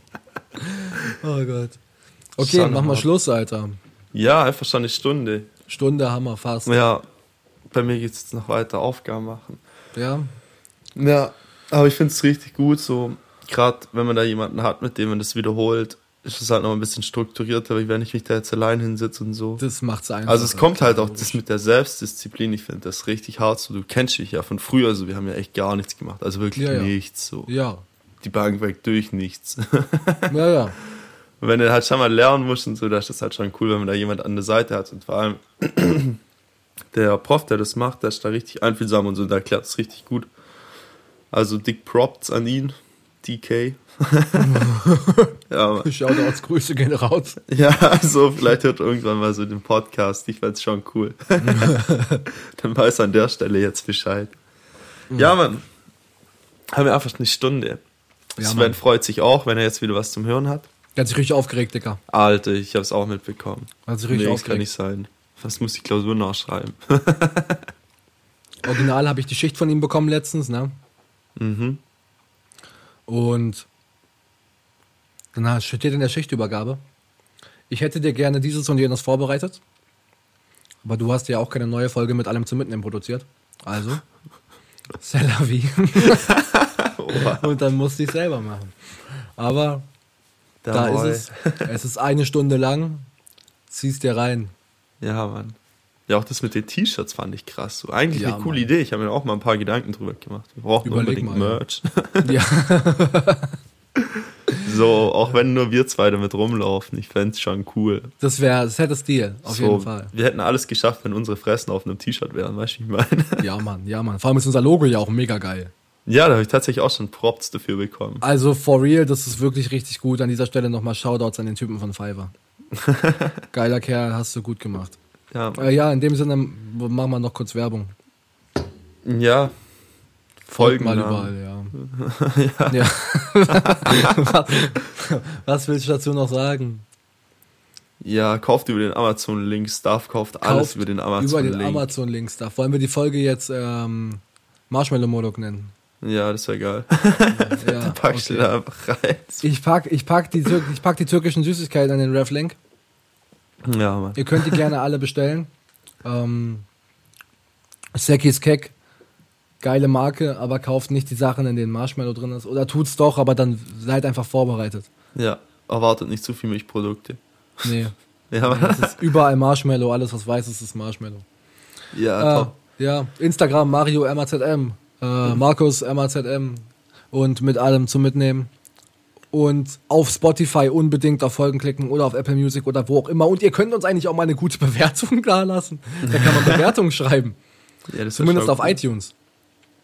Oh Gott. Okay, Schon mach mal. Schluss, Alter. Ja, einfach schon eine Stunde. Stunde haben wir fast. Ja, bei mir geht's jetzt noch weiter Aufgaben machen. Ja. Ja, aber ich finde es richtig gut, so gerade wenn man da jemanden hat, mit dem man das wiederholt, ist es halt noch ein bisschen strukturierter, wie wenn ich mich da jetzt allein hinsitze und so. Das macht's einfach. Also es kommt halt auch das mit der Selbstdisziplin, ich finde das richtig hart, so du kennst dich ja von früher, also wir haben ja echt gar nichts gemacht, also wirklich Ja, ja. nichts, so Ja. die Bank weg durch nichts. Ja, ja. Und wenn du halt schon mal lernen musst und so, da ist das halt schon cool, wenn man da jemand an der Seite hat und vor allem der Prof, der das macht, der ist da richtig einfühlsam und so, der erklärt es richtig gut. Also dick Props an ihn, DK. ja. Shoutouts, Grüße gehen raus. ja, also vielleicht hört irgendwann mal so den Podcast, ich fand's schon cool. Dann weiß er an der Stelle jetzt Bescheid. Ja, Mann. Haben wir einfach eine Stunde. Ja, Sven Mann. freut sich auch, wenn er jetzt wieder was zum Hören hat. Der hat sich richtig aufgeregt, Digga. Alter, ich hab's auch mitbekommen. Hat sich richtig nee, das kann aufgeregt. nicht sein. Was muss die Klausur nachschreiben? Original habe ich die Schicht von ihm bekommen letztens, ne? mhm. Und dann steht in der Schichtübergabe. Ich hätte dir gerne dieses und jenes vorbereitet. Aber du hast ja auch keine neue Folge mit allem zum Mitnehmen produziert. Also, c'est la vie. und dann musste ich selber machen. Aber da Jawohl. ist es. Es ist eine Stunde lang. Ziehst dir rein. Ja, Mann. Ja, auch das mit den T-Shirts fand ich krass. So, eigentlich Ja, eine coole Mann. Idee. Ich habe mir auch mal ein paar Gedanken drüber gemacht. Wir brauchen Überleg unbedingt mal. Merch. Ja, so, auch wenn nur wir zwei damit rumlaufen. Ich fänd's schon cool. das wäre, das hätte Stil, auf so, jeden Fall. Wir hätten alles geschafft, wenn unsere Fressen auf einem T-Shirt wären, weißt du, wie ich meine? Ja, Mann, ja, Mann. Vor allem ist unser Logo ja auch mega geil. ja, da habe ich tatsächlich auch schon Props dafür bekommen. Also for real, das ist wirklich richtig gut. An dieser Stelle nochmal Shoutouts an den Typen von Fiverr. Geiler Kerl, hast du gut gemacht. Ja, Äh, ja, in dem Sinne machen wir noch kurz Werbung. ja. Folgt mal überall, ja. ja. was, was willst du dazu noch sagen? Ja, kauft über den Amazon-Link Stuff, kauft alles Kauft über den Über Amazon-Link. den Amazon-Link Stuff. Wollen wir die Folge jetzt ähm, Marshmallow Modok nennen? Ja, das wäre geil. Ja, Packst du okay. da einfach rein. Ich pack, ich, pack die, Tür- ich pack die türkischen Süßigkeiten an den Ref-Link. Ja, Mann. Ihr könnt die gerne alle bestellen. Ähm, Sekis Kek, geile Marke, aber kauft nicht die Sachen, in denen Marshmallow drin ist. Oder tut's doch, aber dann seid einfach vorbereitet. Ja, erwartet nicht zu viel Milchprodukte. Nee, Ja, es ist überall Marshmallow, alles was weiß ist, ist Marshmallow. Ja, Äh, ja, Instagram Mario MAZM, äh, Markus MAZM und mit allem zum Mitnehmen. Und auf Spotify unbedingt auf Folgen klicken oder auf Apple Music oder wo auch immer. Und ihr könnt uns eigentlich auch mal eine gute Bewertung da lassen. Da kann man Bewertungen schreiben. Ja, Zumindest auf cool. iTunes.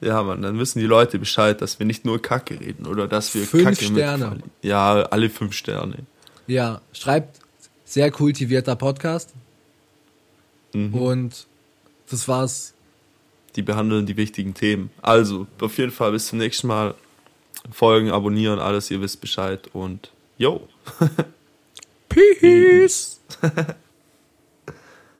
Ja, Mann, dann wissen die Leute Bescheid, dass wir nicht nur Kacke reden oder dass wir Fünf Kacke Sterne. Ja, alle fünf Sterne. Ja, schreibt sehr kultivierter Podcast. Mhm. Und das war's. Die behandeln die wichtigen Themen. Also, auf jeden Fall bis zum nächsten Mal. Folgen, abonnieren, alles, ihr wisst Bescheid und yo. Peace.